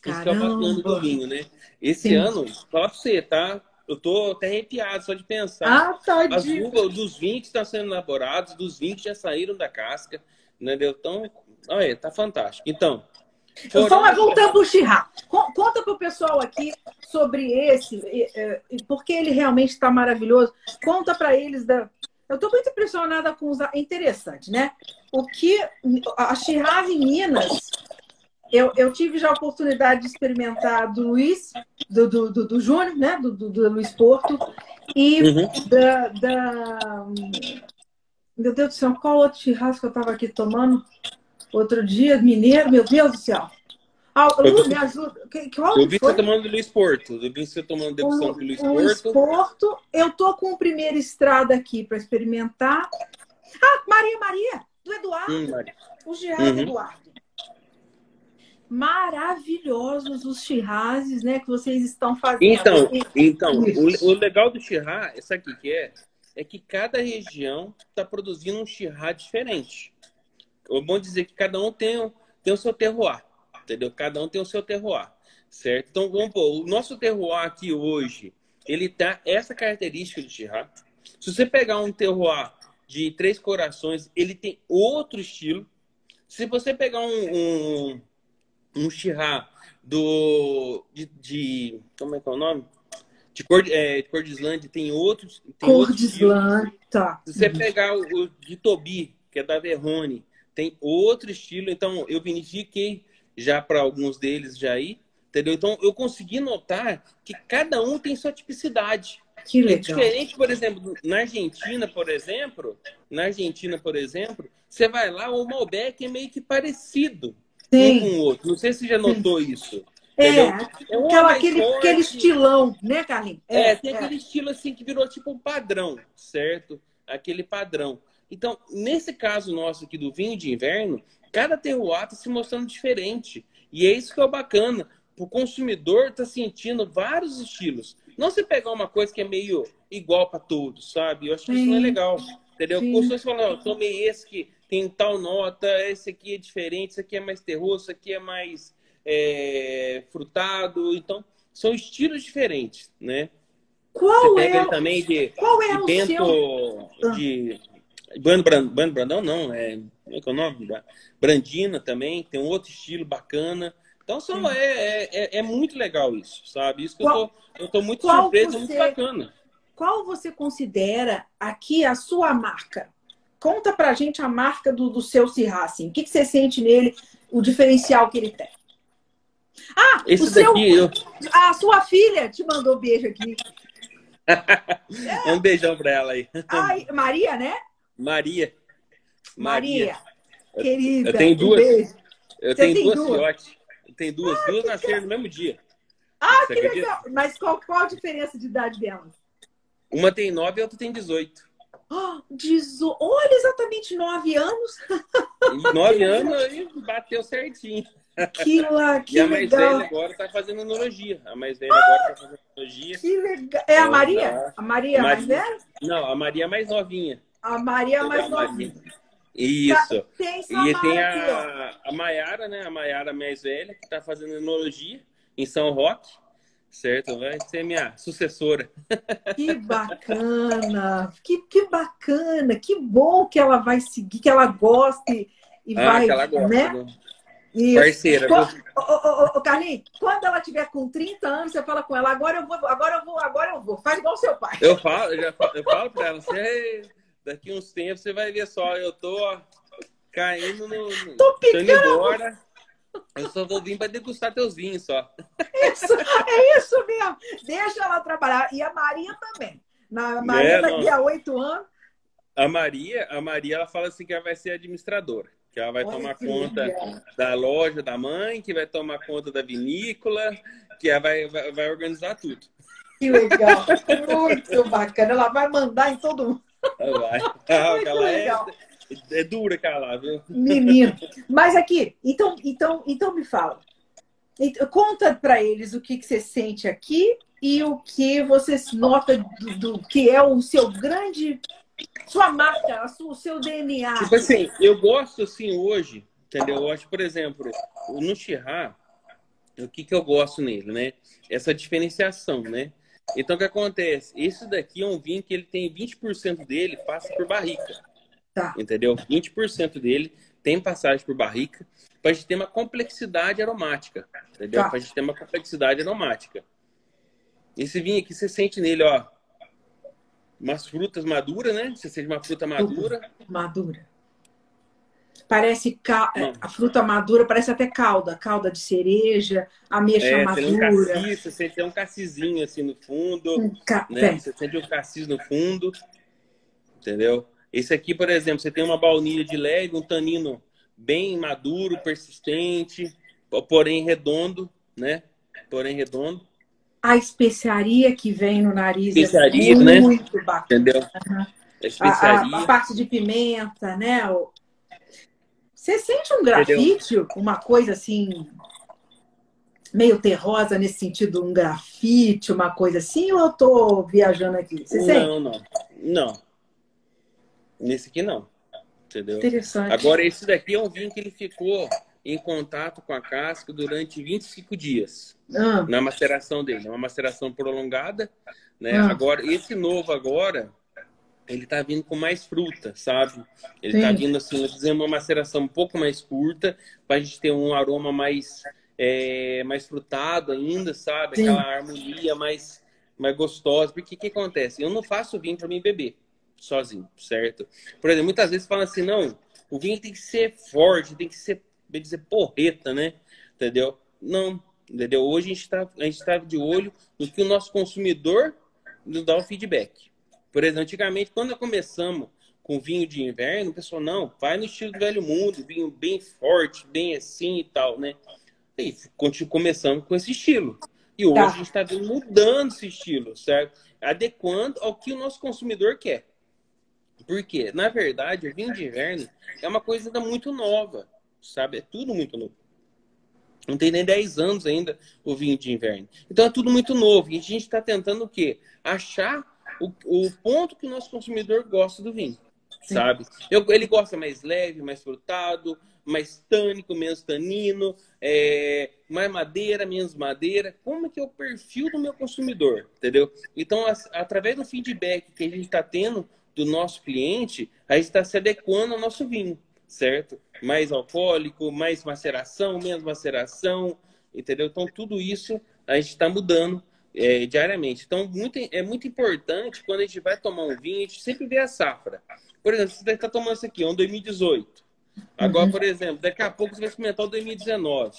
Caramba. Isso que é o bacana do vinho, né? Esse Sim. ano, fala pra você, tá? Eu tô até arrepiado só de pensar. Ah, tadinho. As uvas dos vinhos que estão sendo elaborados, dos vinhos que já saíram da casca, entendeu? Então, olha, tá fantástico. Então. Foram... Então, voltando ao Chirá. Conta para o pessoal aqui sobre esse, porque ele realmente está maravilhoso. Conta para eles da. Eu estou muito impressionada com os. É interessante, né? O que a Chirá em Minas eu, eu tive já a oportunidade de experimentar do Luiz, do, do, do, do Júnior, né? Do, do, do, Luiz Porto, e uhum. da, da. Meu Deus do céu, qual outro churrasco eu estava aqui tomando outro dia? Mineiro, meu Deus do céu. Ah, Lu, me ajuda. Qual eu vi foi? você tomando do Luiz Porto. Eu vi você tomando degustação do Luiz Porto. Luiz Porto. Eu tô com o primeiro estrada aqui para experimentar. Ah, Maria Maria, do Eduardo. Hum, o Gerardo uhum. Eduardo maravilhosos os chirrazes, né, que vocês estão fazendo. Então, então o, o, legal do chirra, isso aqui que é, é que cada região está produzindo um chirra diferente. É bom dizer que cada um tem, tem o seu terroir, entendeu? Cada um tem o seu terroir, certo? Então, vamos pôr, o nosso terroir aqui hoje, ele tá essa característica de chirra. Se você pegar um terroir de Três Corações, ele tem outro estilo. Se você pegar um, um um chirrá do de, de, como é que é o nome? De, cor, é, de Cordislândia tem outros. Tem Cordislândia, tá. Se você uhum. pegar o, o, de Tobi, que é da Verrone, tem outro estilo. Então eu vinifiquei já para alguns deles já aí, entendeu? Então eu consegui notar que cada um tem sua tipicidade. Que legal. É diferente, por exemplo, na Argentina, por exemplo, na Argentina, por exemplo, você vai lá, o Malbec é meio que parecido. Sim. um com o outro. Não sei se você já notou Sim. isso. É, é um aquela, aquele, aquele estilão, né, Carlinhos? É, é tem é. aquele estilo assim que virou tipo um padrão, certo? Aquele padrão. Então, nesse caso nosso aqui do vinho de inverno, cada terroir está se mostrando diferente. E é isso que é o bacana. O consumidor está sentindo vários estilos. Não se pegar uma coisa que é meio igual para todos, sabe? Eu acho que Sim. isso não é legal. Entendeu? Sim. Pessoas falam, eu tomei esse que tem tal nota, esse aqui é diferente, esse aqui é mais terroso, esse aqui é mais é, frutado. Então, são estilos diferentes, né? Qual Você é, também de, qual é de o Bento, seu... de Bando, Bando Brandão, não, é, como é que é o nome? Brandina também, tem um outro estilo bacana. Então, são, é, é, é, é, muito legal isso, sabe? Isso que qual, eu, tô muito surpreso, você, muito bacana. Qual você considera aqui a sua marca? Conta pra gente a marca do, do seu Cirra, assim. O que, que você sente nele, o diferencial que ele tem? Ah, Esse o seu, daqui, eu... a sua filha te mandou beijo aqui. é. Um beijão pra ela aí. Ai, Maria, né? Maria. Maria. Maria. Querida. Eu tenho duas. Um eu tenho duas, duas filhotes. Eu tenho duas. Ah, duas nasceram no mesmo dia. Ah, Você que acredita? legal. Mas qual, qual a diferença de idade delas? Uma tem nove e a outra tem 18. Oh, dezo... Olha, exatamente nove anos. nove anos aí bateu certinho. Que, lá, que e a mais legal. velha agora está fazendo enologia. A mais velha agora está fazendo enologia. Que legal. É a Maria? Tá... A Maria é mais velha? Não, a Maria é mais novinha. A Maria é mais novinha. Isso. Tá, tem e tem a, a Maiara, né? A Maiara mais velha, que está fazendo enologia em São Roque. Certo, vai ser minha sucessora. Que bacana, que, que bacana, que bom que ela vai seguir, que ela goste e ah, vai, que ela gosta, né? né? Parceira. Ô, ô, ô, Carlinhos, quando ela tiver com 30 anos, você fala com ela, agora eu vou, agora eu vou, agora eu vou. Faz igual seu pai. Eu falo, eu, já falo, eu falo pra ela, você, daqui uns tempos você vai ver só, eu tô ó, caindo no. Tô picando. Embora. Eu só vou vir para degustar teus vinhos só. Isso, é isso mesmo. Deixa ela trabalhar. E a Maria também. Na Maria é, daqui a oito anos. A Maria, a Maria, ela fala assim que ela vai ser administradora. Que ela vai Olha tomar conta legal. da loja da mãe, que vai tomar conta da vinícola, que ela vai, vai, vai organizar tudo. Que legal. Muito bacana. Ela vai mandar em todo mundo. Vai. Ah, Muito ela é legal. É é dura aquela lá, viu? Menino. Mas aqui, então, então, então me fala. Conta para eles o que, que você sente aqui e o que você nota do, do que é o seu grande. Sua marca, o seu DNA. Tipo assim, eu gosto assim hoje, entendeu? Eu acho, por exemplo, no Chirá, o que, que eu gosto nele, né? Essa diferenciação, né? Então, o que acontece? Esse daqui é um vinho que ele tem 20% dele passa por barrica. Tá. Entendeu? 20% dele tem passagem por barrica para a gente ter uma complexidade aromática. Entendeu? Tá. Para a gente ter uma complexidade aromática. Esse vinho aqui, você sente nele, ó, umas frutas maduras, né? Você sente uma fruta madura. Madura. Parece ca... a fruta madura, parece até calda, calda de cereja, ameixa é, madura. Um cassis, você sente um cassizinho assim no fundo, um ca... né? Você sente um cassis no fundo, entendeu? Esse aqui, por exemplo, você tem uma baunilha de leve, um tanino bem maduro, persistente, porém redondo, né? Porém redondo. A especiaria que vem no nariz é especiaria, é muito né? muito bacana. Entendeu? Uhum. A, a, a, parte de pimenta, né? Você sente um grafite, Entendeu? uma coisa assim meio terrosa nesse sentido, um grafite, uma coisa assim, ou eu tô viajando aqui? Você não, sente? não, não. Nesse aqui não. Entendeu? Interessante. Agora, esse daqui é um vinho que ele ficou em contato com a casca durante 25 dias ah. na maceração dele. É uma maceração prolongada. Né? Ah. Agora, esse novo agora, ele tá vindo com mais fruta, sabe? Ele tá Sim. tá vindo assim, dizer, uma maceração um pouco mais curta, para a gente ter um aroma mais, é, mais frutado ainda, sabe? Sim. Aquela harmonia mais, mais gostosa. Porque o que, que acontece? Eu não faço vinho para mim beber sozinho, certo? Por exemplo, muitas vezes falam assim, não, o vinho tem que ser forte, tem que ser, bem dizer, porreta, né? Entendeu? Não, entendeu? Hoje a gente está tá de olho no que o nosso consumidor nos dá o feedback. Por exemplo, antigamente, quando começamos com vinho de inverno, o pessoal, não, vai no estilo do velho mundo, vinho bem forte, bem assim e tal, né? E começamos com esse estilo. E hoje tá. a gente está mudando esse estilo, certo? Adequando ao que o nosso consumidor quer. Porque, na verdade, o vinho de inverno é uma coisa ainda muito nova, sabe? É tudo muito novo. Não tem nem 10 anos ainda o vinho de inverno. Então é tudo muito novo. E a gente está tentando o quê? Achar o, o ponto que o nosso consumidor gosta do vinho. Sim. Sabe? Eu, ele gosta mais leve, mais frutado, mais tânico, menos tanino, é, mais madeira, menos madeira. Como é que é o perfil do meu consumidor? Entendeu? Então, através do feedback que a gente está tendo do nosso cliente, a gente está se adequando ao nosso vinho, certo? Mais alcoólico, mais maceração, menos maceração, entendeu? Então, tudo isso a gente está mudando é, diariamente. Então, muito, é muito importante quando a gente vai tomar um vinho, a gente sempre vê a safra. Por exemplo, você está tomando isso aqui, é um 2018. Agora, uhum. por exemplo, daqui a pouco você vai experimentar o 2019.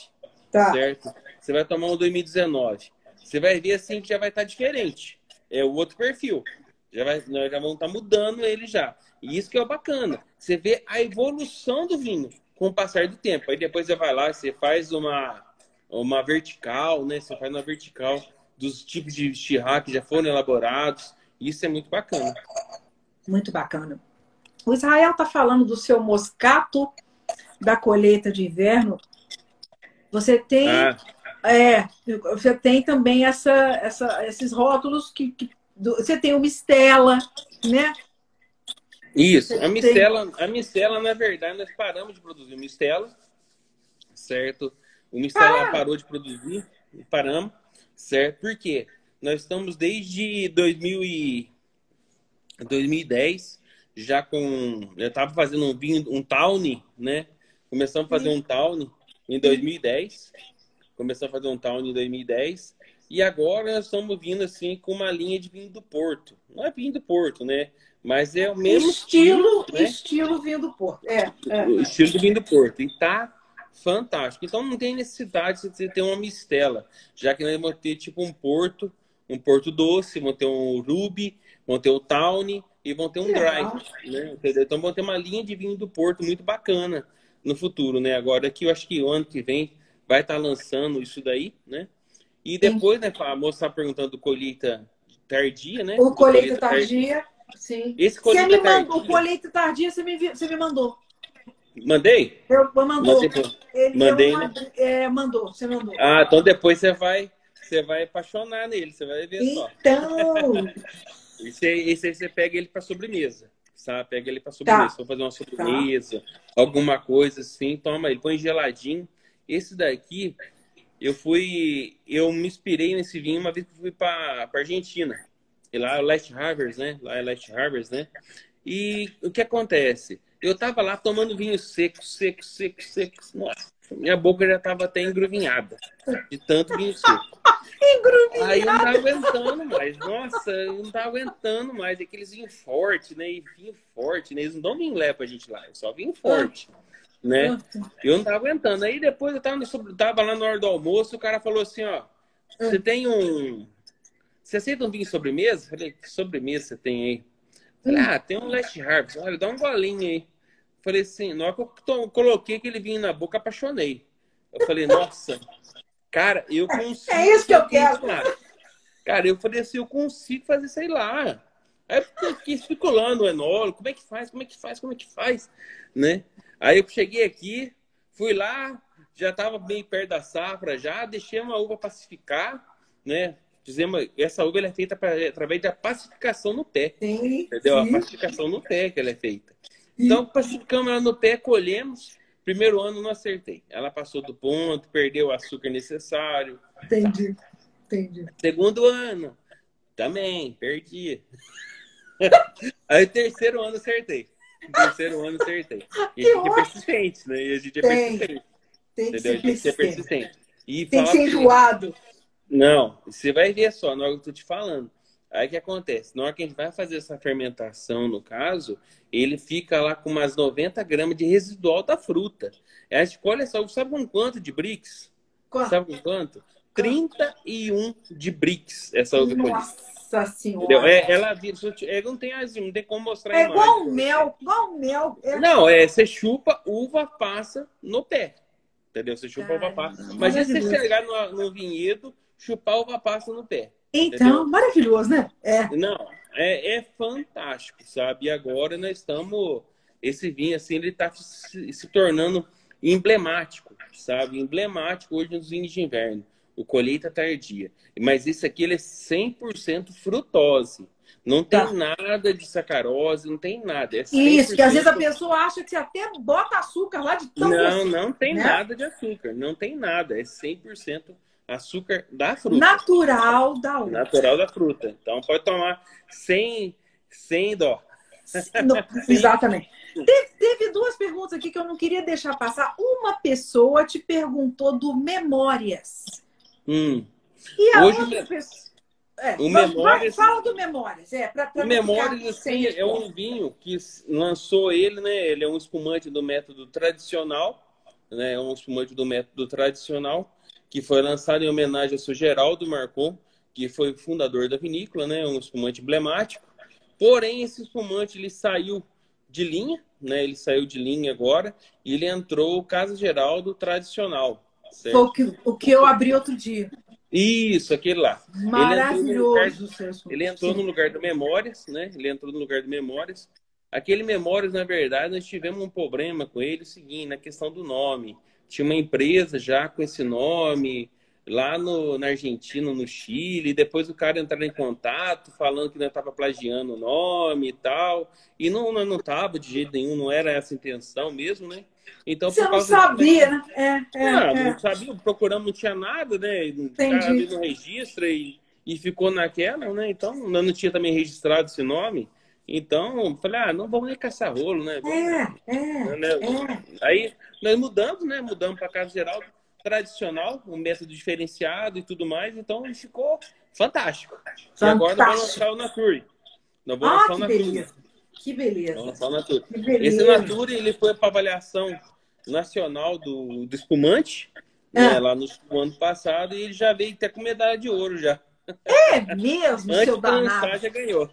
Tá. Certo? Você vai tomar um 2019. Você vai ver assim que já vai estar tá diferente. É o outro perfil. Já vai, nós já vamos estar tá mudando ele já. E isso que é o bacana. Você vê a evolução do vinho com o passar do tempo. Aí depois você vai lá, você faz uma, uma vertical, né? Você faz uma vertical dos tipos de chirra que já foram elaborados. Isso é muito bacana. Muito bacana. O Israel está falando do seu moscato da colheita de inverno. Você tem, ah. é, você tem também essa, essa, esses rótulos que, que do, você tem o Mistela, né? Isso, a Mistela, a Mistela, na verdade, nós paramos de produzir o Mistela, certo? O Mistela ah. parou de produzir, paramos, certo? Por quê? Nós estamos desde 2000 e 2010 já com. Eu estava fazendo um vinho, um Tawny, né? Começamos a fazer um Tawny em 2010. Começamos a fazer um Tawny em 2010. E agora nós estamos vindo assim com uma linha de vinho do Porto. Não é vinho do Porto, né? Mas é o mesmo estilo. Estilo, né? estilo vinho do Porto. É, é. O estilo do vinho do Porto. E tá fantástico. Então não tem necessidade de você ter uma mistela, já que nós vamos ter tipo um Porto, um Porto doce, vamos ter um Ruby, vamos ter o Tawny e vão ter um dry, né? Entendeu? Então vão ter uma linha de vinho do Porto muito bacana no futuro, né? Agora que eu acho que o ano que vem vai estar tá lançando isso daí, né? E depois, sim. né, a moça está perguntando do colheita tardia, né? O colheita, tardia, tardia, sim. Esse colheita você me tardia... mandou, o colheita tardia você me, você me mandou. Mandei? Eu, mandou. Ele Mandei, né? É, mandou, você mandou. Ah, então depois você vai, você vai apaixonar nele, você vai ver então... só. Então... Esse, esse aí você pega ele para sobremesa, sabe? Pega ele para sobremesa. Tá. fazer uma sobremesa, tá. alguma coisa assim, toma ele, põe geladinho. Esse daqui, eu fui, eu me inspirei nesse vinho uma vez que fui para Argentina. E lá é o Last Harvest, né? Lá é Last Harvest, né? E o que acontece? Eu tava lá tomando vinho seco, seco, seco, seco. Nossa, minha boca já tava até engruvinhada de tanto vinho seco. Aí eu não tava aguentando mais. Nossa, eu não tava aguentando mais. Aqueles vinhos fortes, né? E vinho forte, né? Eles não dão vinho leve pra gente lá, é só vinho forte. Né? Eu não tava aguentando. Aí depois eu tava, no, tava lá na hora do almoço, o cara falou assim, ó. Você tem um. Você aceita um vinho sobremesa? Falei, que sobremesa você tem aí? Falei, ah, tem um Last Harvest. Olha, dá um golinho aí. Falei assim, na hora que eu coloquei aquele vinho na boca, apaixonei. Eu falei, nossa, Cara, eu consigo. É isso que eu quero. Cara. cara, eu falei assim, eu consigo fazer, sei lá. Aí eu fiquei especulando o enólogo, como é que faz, como é que faz, como é que faz, né? Aí eu cheguei aqui, fui lá, já estava bem perto da safra, já deixei uma uva pacificar, né? Dizemos, essa uva é feita pra, através da pacificação no pé. Sim, entendeu? Sim. A pacificação no pé que ela é feita. Então, pacificamos ela no pé, colhemos, Primeiro ano não acertei. Ela passou do ponto, perdeu o açúcar necessário. Entendi, tá. entendi. Segundo ano, também, perdi. Aí terceiro ano acertei. Terceiro ano acertei. E a gente é persistente, né? E a gente é tem, persistente. Tem que entendeu? ser tem que ser persistente. E tem que ser enjoado. Não, você vai ver só, na hora que eu tô te falando. Aí o que acontece? Na hora que a gente vai fazer essa fermentação, no caso, ele fica lá com umas 90 gramas de residual da fruta. A gente colhe essa sabe com quanto de bricks? Quanto? Sabe com quanto? 31 de bricks essa uva Nossa senhora! É, ela é, não tem não tem como mostrar É igual mel, igual mel. É... Não, é, você chupa, uva passa no pé. Entendeu? Você chupa, Caramba, uva passa. Mas se você chegar no, no vinhedo, chupar uva passa no pé. Então, Entendeu? maravilhoso, né? É. Não, é, é fantástico, sabe? E agora nós estamos. Esse vinho, assim, ele está se, se, tornando emblemático, sabe? Emblemático hoje nos vinhos de inverno. O colheita tardia. Mas esse aqui, ele é 100% frutose. Não tem tá. nada de sacarose, não tem nada. É Isso, que às vezes a pessoa acha que você até bota açúcar lá de tão Não, não tem né? nada de açúcar. Não tem nada. É 100% açúcar da fruta. Natural da uva. Natural da fruta. Então pode tomar sem, sem dó. Não, exatamente. Teve, teve, duas perguntas aqui que eu não queria deixar passar. Uma pessoa te perguntou do Memórias. Hum. E a Hoje, outra pessoa. É, o Memórias, fala do Memórias. É, pra, pra o Memórias assim, é um vinho que lançou ele, né? Ele é um espumante do método tradicional, né? É um espumante do método tradicional que foi lançado em homenagem ao seu Geraldo Marcon, que foi o fundador da vinícola, né? Um espumante emblemático. Porém, esse espumante ele saiu de linha, né? Ele saiu de linha agora e ele entrou Casa Geraldo tradicional. Certo? Foi o que, o que eu abri outro dia. Isso, aquele lá. Maravilhoso. Ele entrou, no lugar, ele entrou no lugar do Memórias, né? Ele entrou no lugar do Memórias. Aquele Memórias, na verdade, nós tivemos um problema com ele, o seguinte, na questão do nome. Tinha uma empresa já com esse nome, lá no, na Argentina, no Chile. Depois o cara entrar em contato, falando que não estava plagiando o nome e tal. E não não estava de jeito nenhum, não era essa a intenção mesmo, né? Então, Você não sabia, né? É, é, não, é. não sabia, procuramos, não tinha nada, né? Entendi. não registra e, e ficou naquela, né? Então, não tinha também registrado esse nome. Então, falei, ah, não vamos nem caçar rolo, né? É, é, né? é. Aí, nós mudamos, né? Mudamos para Casa Geral tradicional, um método diferenciado e tudo mais. Então, ficou fantástico. fantástico. E agora nós vamos lançar o Nature. Nós vamos ah, lançar o Nature. Que beleza. Esse Nature ele foi para avaliação nacional do, do espumante né, lá no, no, ano passado e ele já veio até com medalha de ouro já. É mesmo, Antes seu danado. Lançar, já ganhou.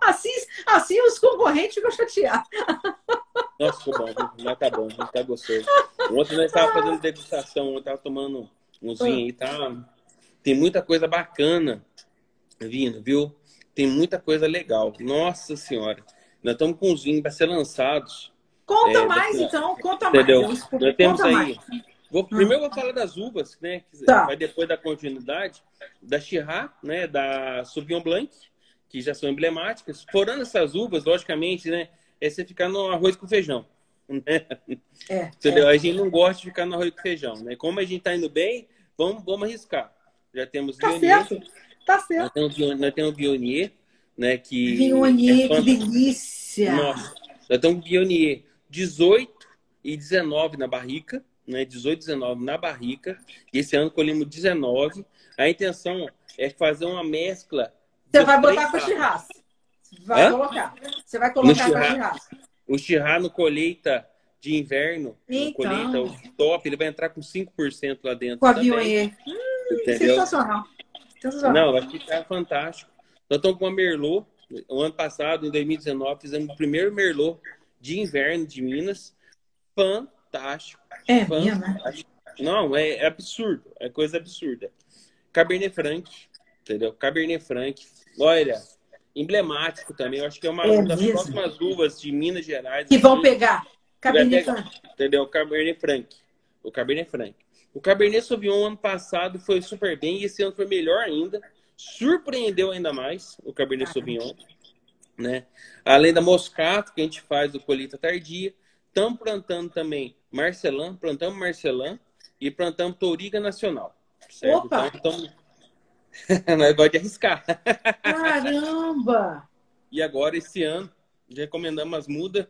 Assim, assim os concorrentes ficam chateados. Nossa, ficou bom, mas tá bom, tá gostoso. Ontem nós estávamos fazendo degustação, eu estava tomando um vinho aí, tá? Tem muita coisa bacana vindo, viu? Tem muita coisa legal. Nossa Senhora. Nós estamos com os vinhos para ser lançados. Conta é, mais, então. Conta entendeu? mais. Nós temos Conta aí. Vou, primeiro eu vou falar das uvas, né? Tá. Vai depois da continuidade. Da Chirá, né? Da Sauvignon Blanc, que já são emblemáticas. Forando essas uvas, logicamente, né? É você ficar no arroz com feijão. Né? É, Entendeu? É. A gente não gosta de ficar no arroz com feijão, né? Como a gente tá indo bem, vamos, vamos arriscar. Já temos tá certo. Tá certo. Nós temos, nós temos o Bionier, né? Que Bionier, é que delícia! Nossa, nós temos Bionier 18 e 19 na barrica, né? 18 e 19 na barrica. E esse ano colhemos 19. A intenção é fazer uma mescla. Você vai botar com churrasco. Vai Hã? colocar. Você vai colocar com churrasco. O chirra no colheita de inverno, então. colheita top, ele vai entrar com 5% lá dentro. Com a. Hum, sensacional. Não, vai ficar fantástico. Nós estamos com a Merlot. O ano passado, em 2019, fizemos o primeiro Merlot de inverno de Minas. Fantástico. É, fantástico. Não, é, é, absurdo. É coisa absurda. Cabernet Franc, entendeu? Cabernet Franc. Olha, emblemático também. Eu acho que é uma, é das mesmo? próximas uvas de Minas Gerais. Que vão pegar. Cabernet Franc. Entendeu? Cabernet Franc. O Cabernet Franc. O Cabernet Sauvignon ano passado foi super bem e esse ano foi melhor ainda. Surpreendeu ainda mais o Cabernet Sauvignon. Né? Além da Moscato, que a gente faz do colheita tardia. Estamos plantando também Marcelã, plantamos Marcelã e plantamos Touriga Nacional. Certo? Opa! Então, então... nós vamos arriscar. Caramba! e agora, esse ano, recomendamos as mudas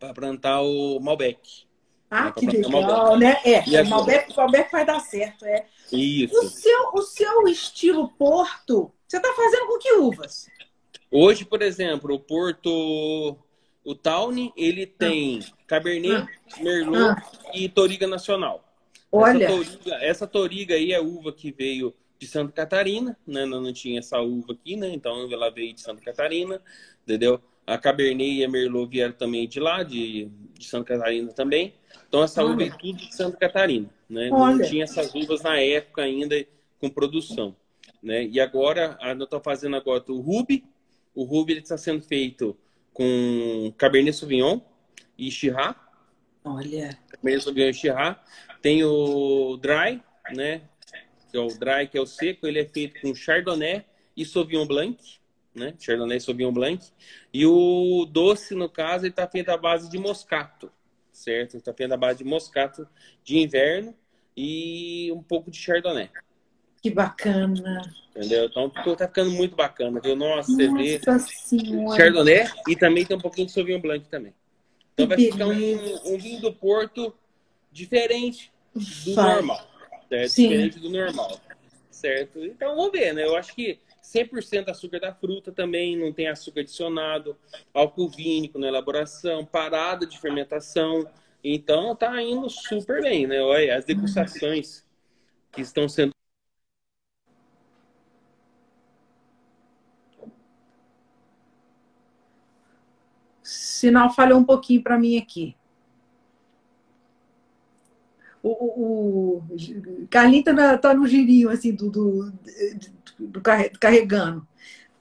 para plantar o Malbec. Ah, que legal, né? É, e o Malbec, Malbec vai dar certo, é. Isso. O seu, o seu estilo Porto, você está fazendo com que uvas? Hoje, por exemplo, o Porto, o Tawny, ele tem ah. Cabernet, ah. Merlot ah. e Toriga Nacional. Olha. Essa toriga, essa toriga aí é uva que veio de Santa Catarina, né? Não, não tinha essa uva aqui, né? Então ela veio de Santa Catarina, entendeu? A Cabernet e a Merlot vieram também de lá, de, de Santa Catarina também. Então essa uva é tudo de Santa Catarina, né? Olha. Não tinha essas uvas na época ainda com produção. né? E agora, eu estou fazendo agora o Ruby. O Ruby está sendo feito com Cabernet Sauvignon e Shiraz. Olha. Cabernet Sauvignon e Shiraz. Tem o Dry, né? Que é o Dry, que é o seco. Ele é feito com Chardonnay e Sauvignon Blanc, né? Chardonnay e Sauvignon Blanc. E o doce, no caso, ele está feito à base de moscato, certo? Está feito à base de moscato de inverno e um pouco de Chardonnay. Que bacana. Entendeu? Então tá ficando muito bacana, viu? Nossa, Nossa você vê. Senhora. Chardonnay e também tem um pouquinho de Sauvignon Blanc também. Então Que vai ficar um, um vinho do Porto diferente do normal. Certo? Sim. Diferente do normal. Certo? Então vamos ver, né? Eu acho que 100% açúcar da fruta também, não tem açúcar adicionado, álcool vínico na elaboração, parada de fermentação. Então tá indo super bem, né? Olha, as degustações que estão sendo Sinal falhou um pouquinho para mim aqui. O, o, o Carlinhos tá, no girinho assim do, do, do carre- carregando.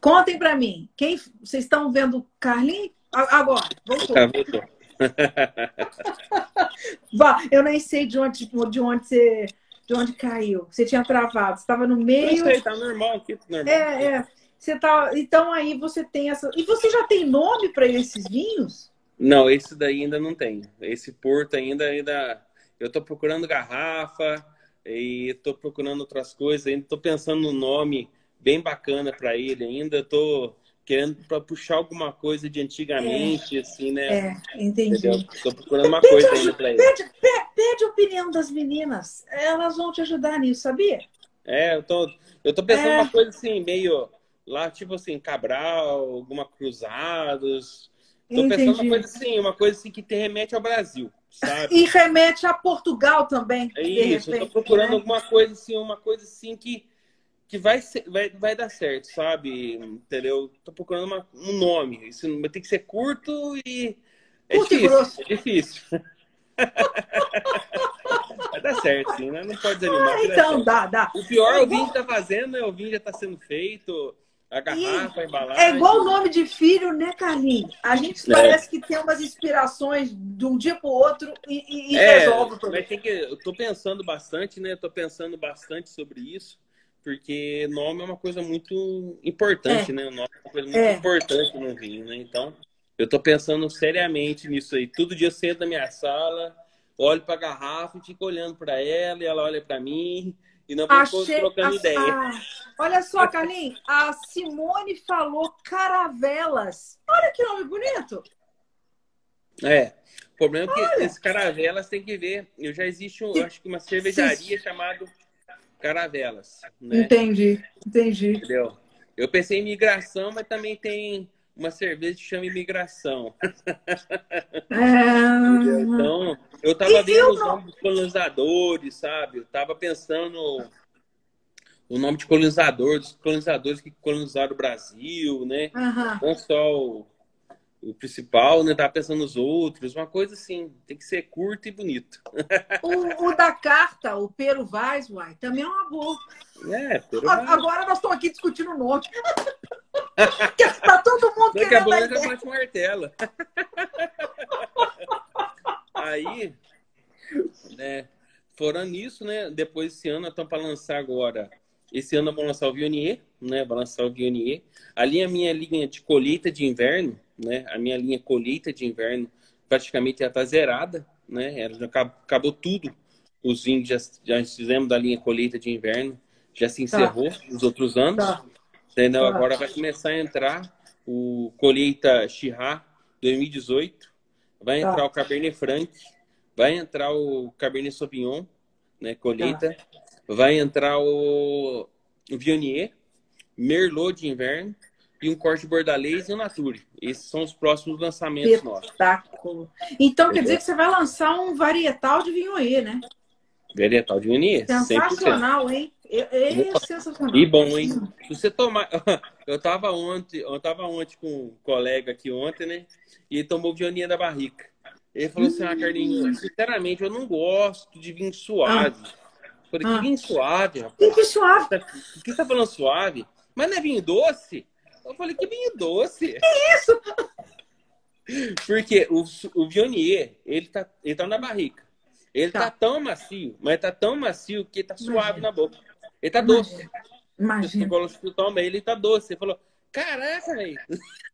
Contem para mim. Quem vocês estão vendo o Carlinhos? Agora, voltou. Tá, voltou. Eu nem sei de onde, de onde você de onde caiu. Você tinha travado. Você estava no meio. sei, tá normal aqui, tá normal. É, é. Você tá. Então aí você tem essa. E você já tem nome para esses vinhos? Não, esse daí ainda não tem. Esse porto ainda, ainda. Eu tô procurando garrafa e tô procurando outras coisas. Ainda tô pensando no nome bem bacana para ele. Ainda tô querendo para puxar alguma coisa de antigamente, assim, né? É, entendi. Tô procurando uma coisa ainda para ele. Pede, pe- pede a opinião das meninas. Elas vão te ajudar nisso, sabia? É, eu tô, eu tô pensando É. uma coisa assim, meio lá, tipo assim, Cabral, alguma Cruzados. Tô pensando Entendi. uma coisa assim, uma coisa assim que te remete ao Brasil, sabe? E remete a Portugal também. É isso, eu repente, tô procurando né? alguma coisa assim, uma coisa assim que, que vai, ser, vai, vai dar certo, sabe? Entendeu? Tô procurando uma- um nome. Isso vai ter que ser curto e. É Curto e difícil. grosso. É difícil. vai dar certo, sim, né? Não pode desanimar. Ah, dá então, dá, dá. O pior É é o igual- vinho que tá fazendo, né? O vinho já tá sendo feito, a garrafa, a embalagem. É igual o nome de filho, né, Carlinhos? A gente É. parece que tem umas inspirações de um dia para o outro e, e- É, resolve o problema. mas tem que, eu tô pensando bastante, né? Tô pensando bastante sobre isso, porque nome é uma coisa muito importante, né? O nome é uma coisa muito É. importante no vinho, né? Então, eu tô pensando seriamente nisso aí. Todo dia eu sento na minha sala, olho pra garrafa e fico olhando pra ela, e ela olha pra mim, e não vamos Achei. trocando a- ideia. a- olha só, Carlinhos, a Simone falou caravelas. Olha que nome bonito. É. O problema é que esse caravelas tem que ver. Eu já existe, eu acho que uma cervejaria chamada Caravelas, né? Entendi, entendi. Entendeu? Eu pensei em migração, mas também tem uma cerveja que chama imigração. É... Então, eu tava E vendo os nomes dos colonizadores, sabe? Eu tava pensando o nome de colonizador, dos colonizadores que colonizaram o Brasil, né? Aham. Não só o, o principal, né? Tava pensando nos outros, uma coisa assim, tem que ser curto e bonito. O, o da carta, o Pero Vaz, uai, também é uma boa. É, pero Agora nós estamos aqui discutindo o nome. Que tá todo mundo Daqui querendo pouco a ideia. bate martelo. Aí, né, fora nisso, né, depois esse ano, estamos para lançar agora. Esse ano vamos lançar o Vionier, né, vai lançar o Vionier. Ali a minha linha de colheita de inverno, né, a minha linha colheita de inverno praticamente já está zerada, né, ela já acabou, tudo. Os vinhos já, já fizemos da linha colheita de inverno, já se encerrou nos outros anos. Tá. Entendeu? Tá. Agora vai começar a entrar o colheita Chirá 2018, vai Tá. entrar o Cabernet Franc, vai entrar o Cabernet Sauvignon, né, colheita, vai entrar o, o Viognier, Merlot de inverno e um corte bordalês e um Nature. Esses são os próximos lançamentos nossos. Espetáculo. Então quer dizer que você vai lançar um varietal de vinhoê, né? Varietal de Viognier, 100%. Sensacional, hein? É, é sensacional. E bom, hein? Se você tomar. Eu tava ontem, eu tava ontem com um colega aqui ontem, né? E ele tomou Vioninha da barrica. Ele falou assim: ah, Carlinhos, sinceramente, eu não gosto de vinho suave. Falei, que Ah. vinho suave, rapaz. Que, que suave. Tá- Por que você tá falando suave? Mas não é vinho doce? Eu falei, que vinho doce? Isso. Porque o, o Vionier, ele tá, ele tá na barrica. Ele tá. Tá. tão macio, mas tá tão macio que tá suave Imagina. na boca. Ele tá doce. Imagina. você toma ele, tá doce. Você falou, caraca, velho.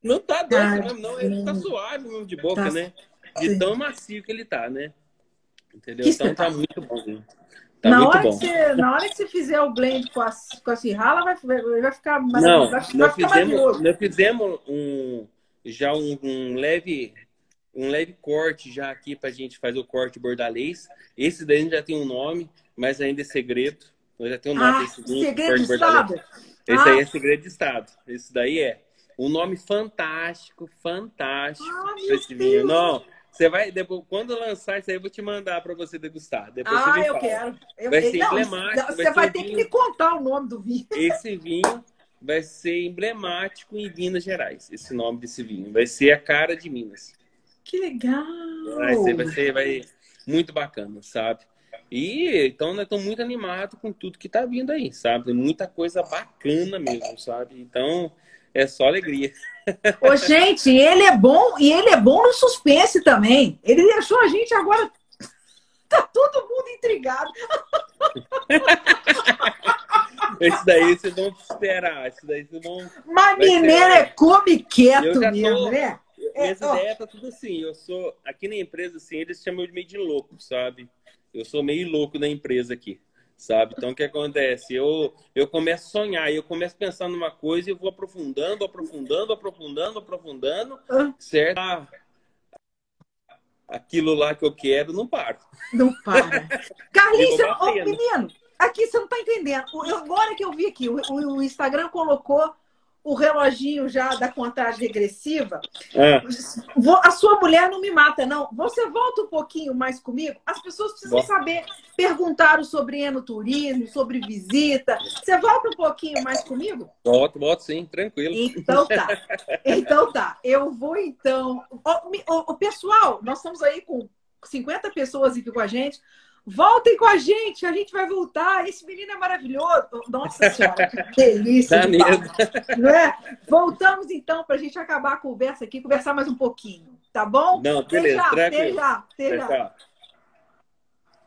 Não tá doce Ai, mesmo, não. Ele tá suave mesmo de boca, Tá. né? De tão macio que ele tá, né? Entendeu? Que então tá muito bom. viu? Tá na, hora bom. que você, na hora que você fizer o blend com a, com a Cirrala, vai, vai, ficar mais, Não, vai, nós ficar fizemos, nós fizemos um, já um, um leve um leve corte já aqui pra gente fazer o corte bordalês. Esse daí já tem um nome, mas ainda é segredo. Já tem um nome Ah, esse segredo de estado? Esse Ah. aí é segredo de estado. Esse daí é um nome fantástico, fantástico Ah, esse vinho. Não, você vai depois quando lançar isso aí eu vou te mandar pra você degustar. Depois você Ah, me eu fala. quero. Eu, Vai ser não, emblemático, Você vai vai, ter que vinho. me contar o nome do vinho. Esse vinho vai ser emblemático em Minas Gerais. Esse nome desse vinho vai ser a cara de Minas. Que legal! Vai ser, vai ser vai, muito bacana, sabe? E então nós estamos muito animados com tudo que tá vindo aí, sabe? Tem muita coisa bacana mesmo, sabe? Então é só alegria. Ô, gente, ele é bom e ele é bom no suspense também. Ele deixou a gente agora. Tá todo mundo intrigado. Esse daí vocês vão esperar. Esse daí vocês vão. Mas mineiro é come quieto já tô- mesmo, né? É, Minhas ó. ideias tá tudo assim. Eu sou. Aqui na empresa, assim, eles chamam de meio de louco, sabe? Eu sou meio louco na empresa aqui. Sabe? Então o que acontece? Eu, eu começo a sonhar, eu começo a pensar numa coisa e eu vou aprofundando, aprofundando, aprofundando, aprofundando, certo? Ah, Aquilo lá que eu quero, não paro. Não para. Carlinhos, batendo. menino, aqui você não tá entendendo. Eu- agora que eu vi aqui, o- o Instagram colocou o reloginho já da contagem regressiva. Vou- A sua mulher não me mata, não. Você volta um pouquinho mais comigo? As pessoas precisam Volto. saber. Perguntaram sobre enoturismo, sobre visita. Você volta um pouquinho mais comigo? volto, volto sim, tranquilo. Então tá. Então tá. Eu vou então. Mi- ô, ô, pessoal, nós estamos aí com 50 pessoas aqui com a gente. Voltem com a gente, a gente vai voltar. Esse menino é maravilhoso. Nossa Senhora, que delícia. De não é? Voltamos então para a gente acabar a conversa aqui, conversar mais um pouquinho, tá bom? Não, beleza, até já, até já.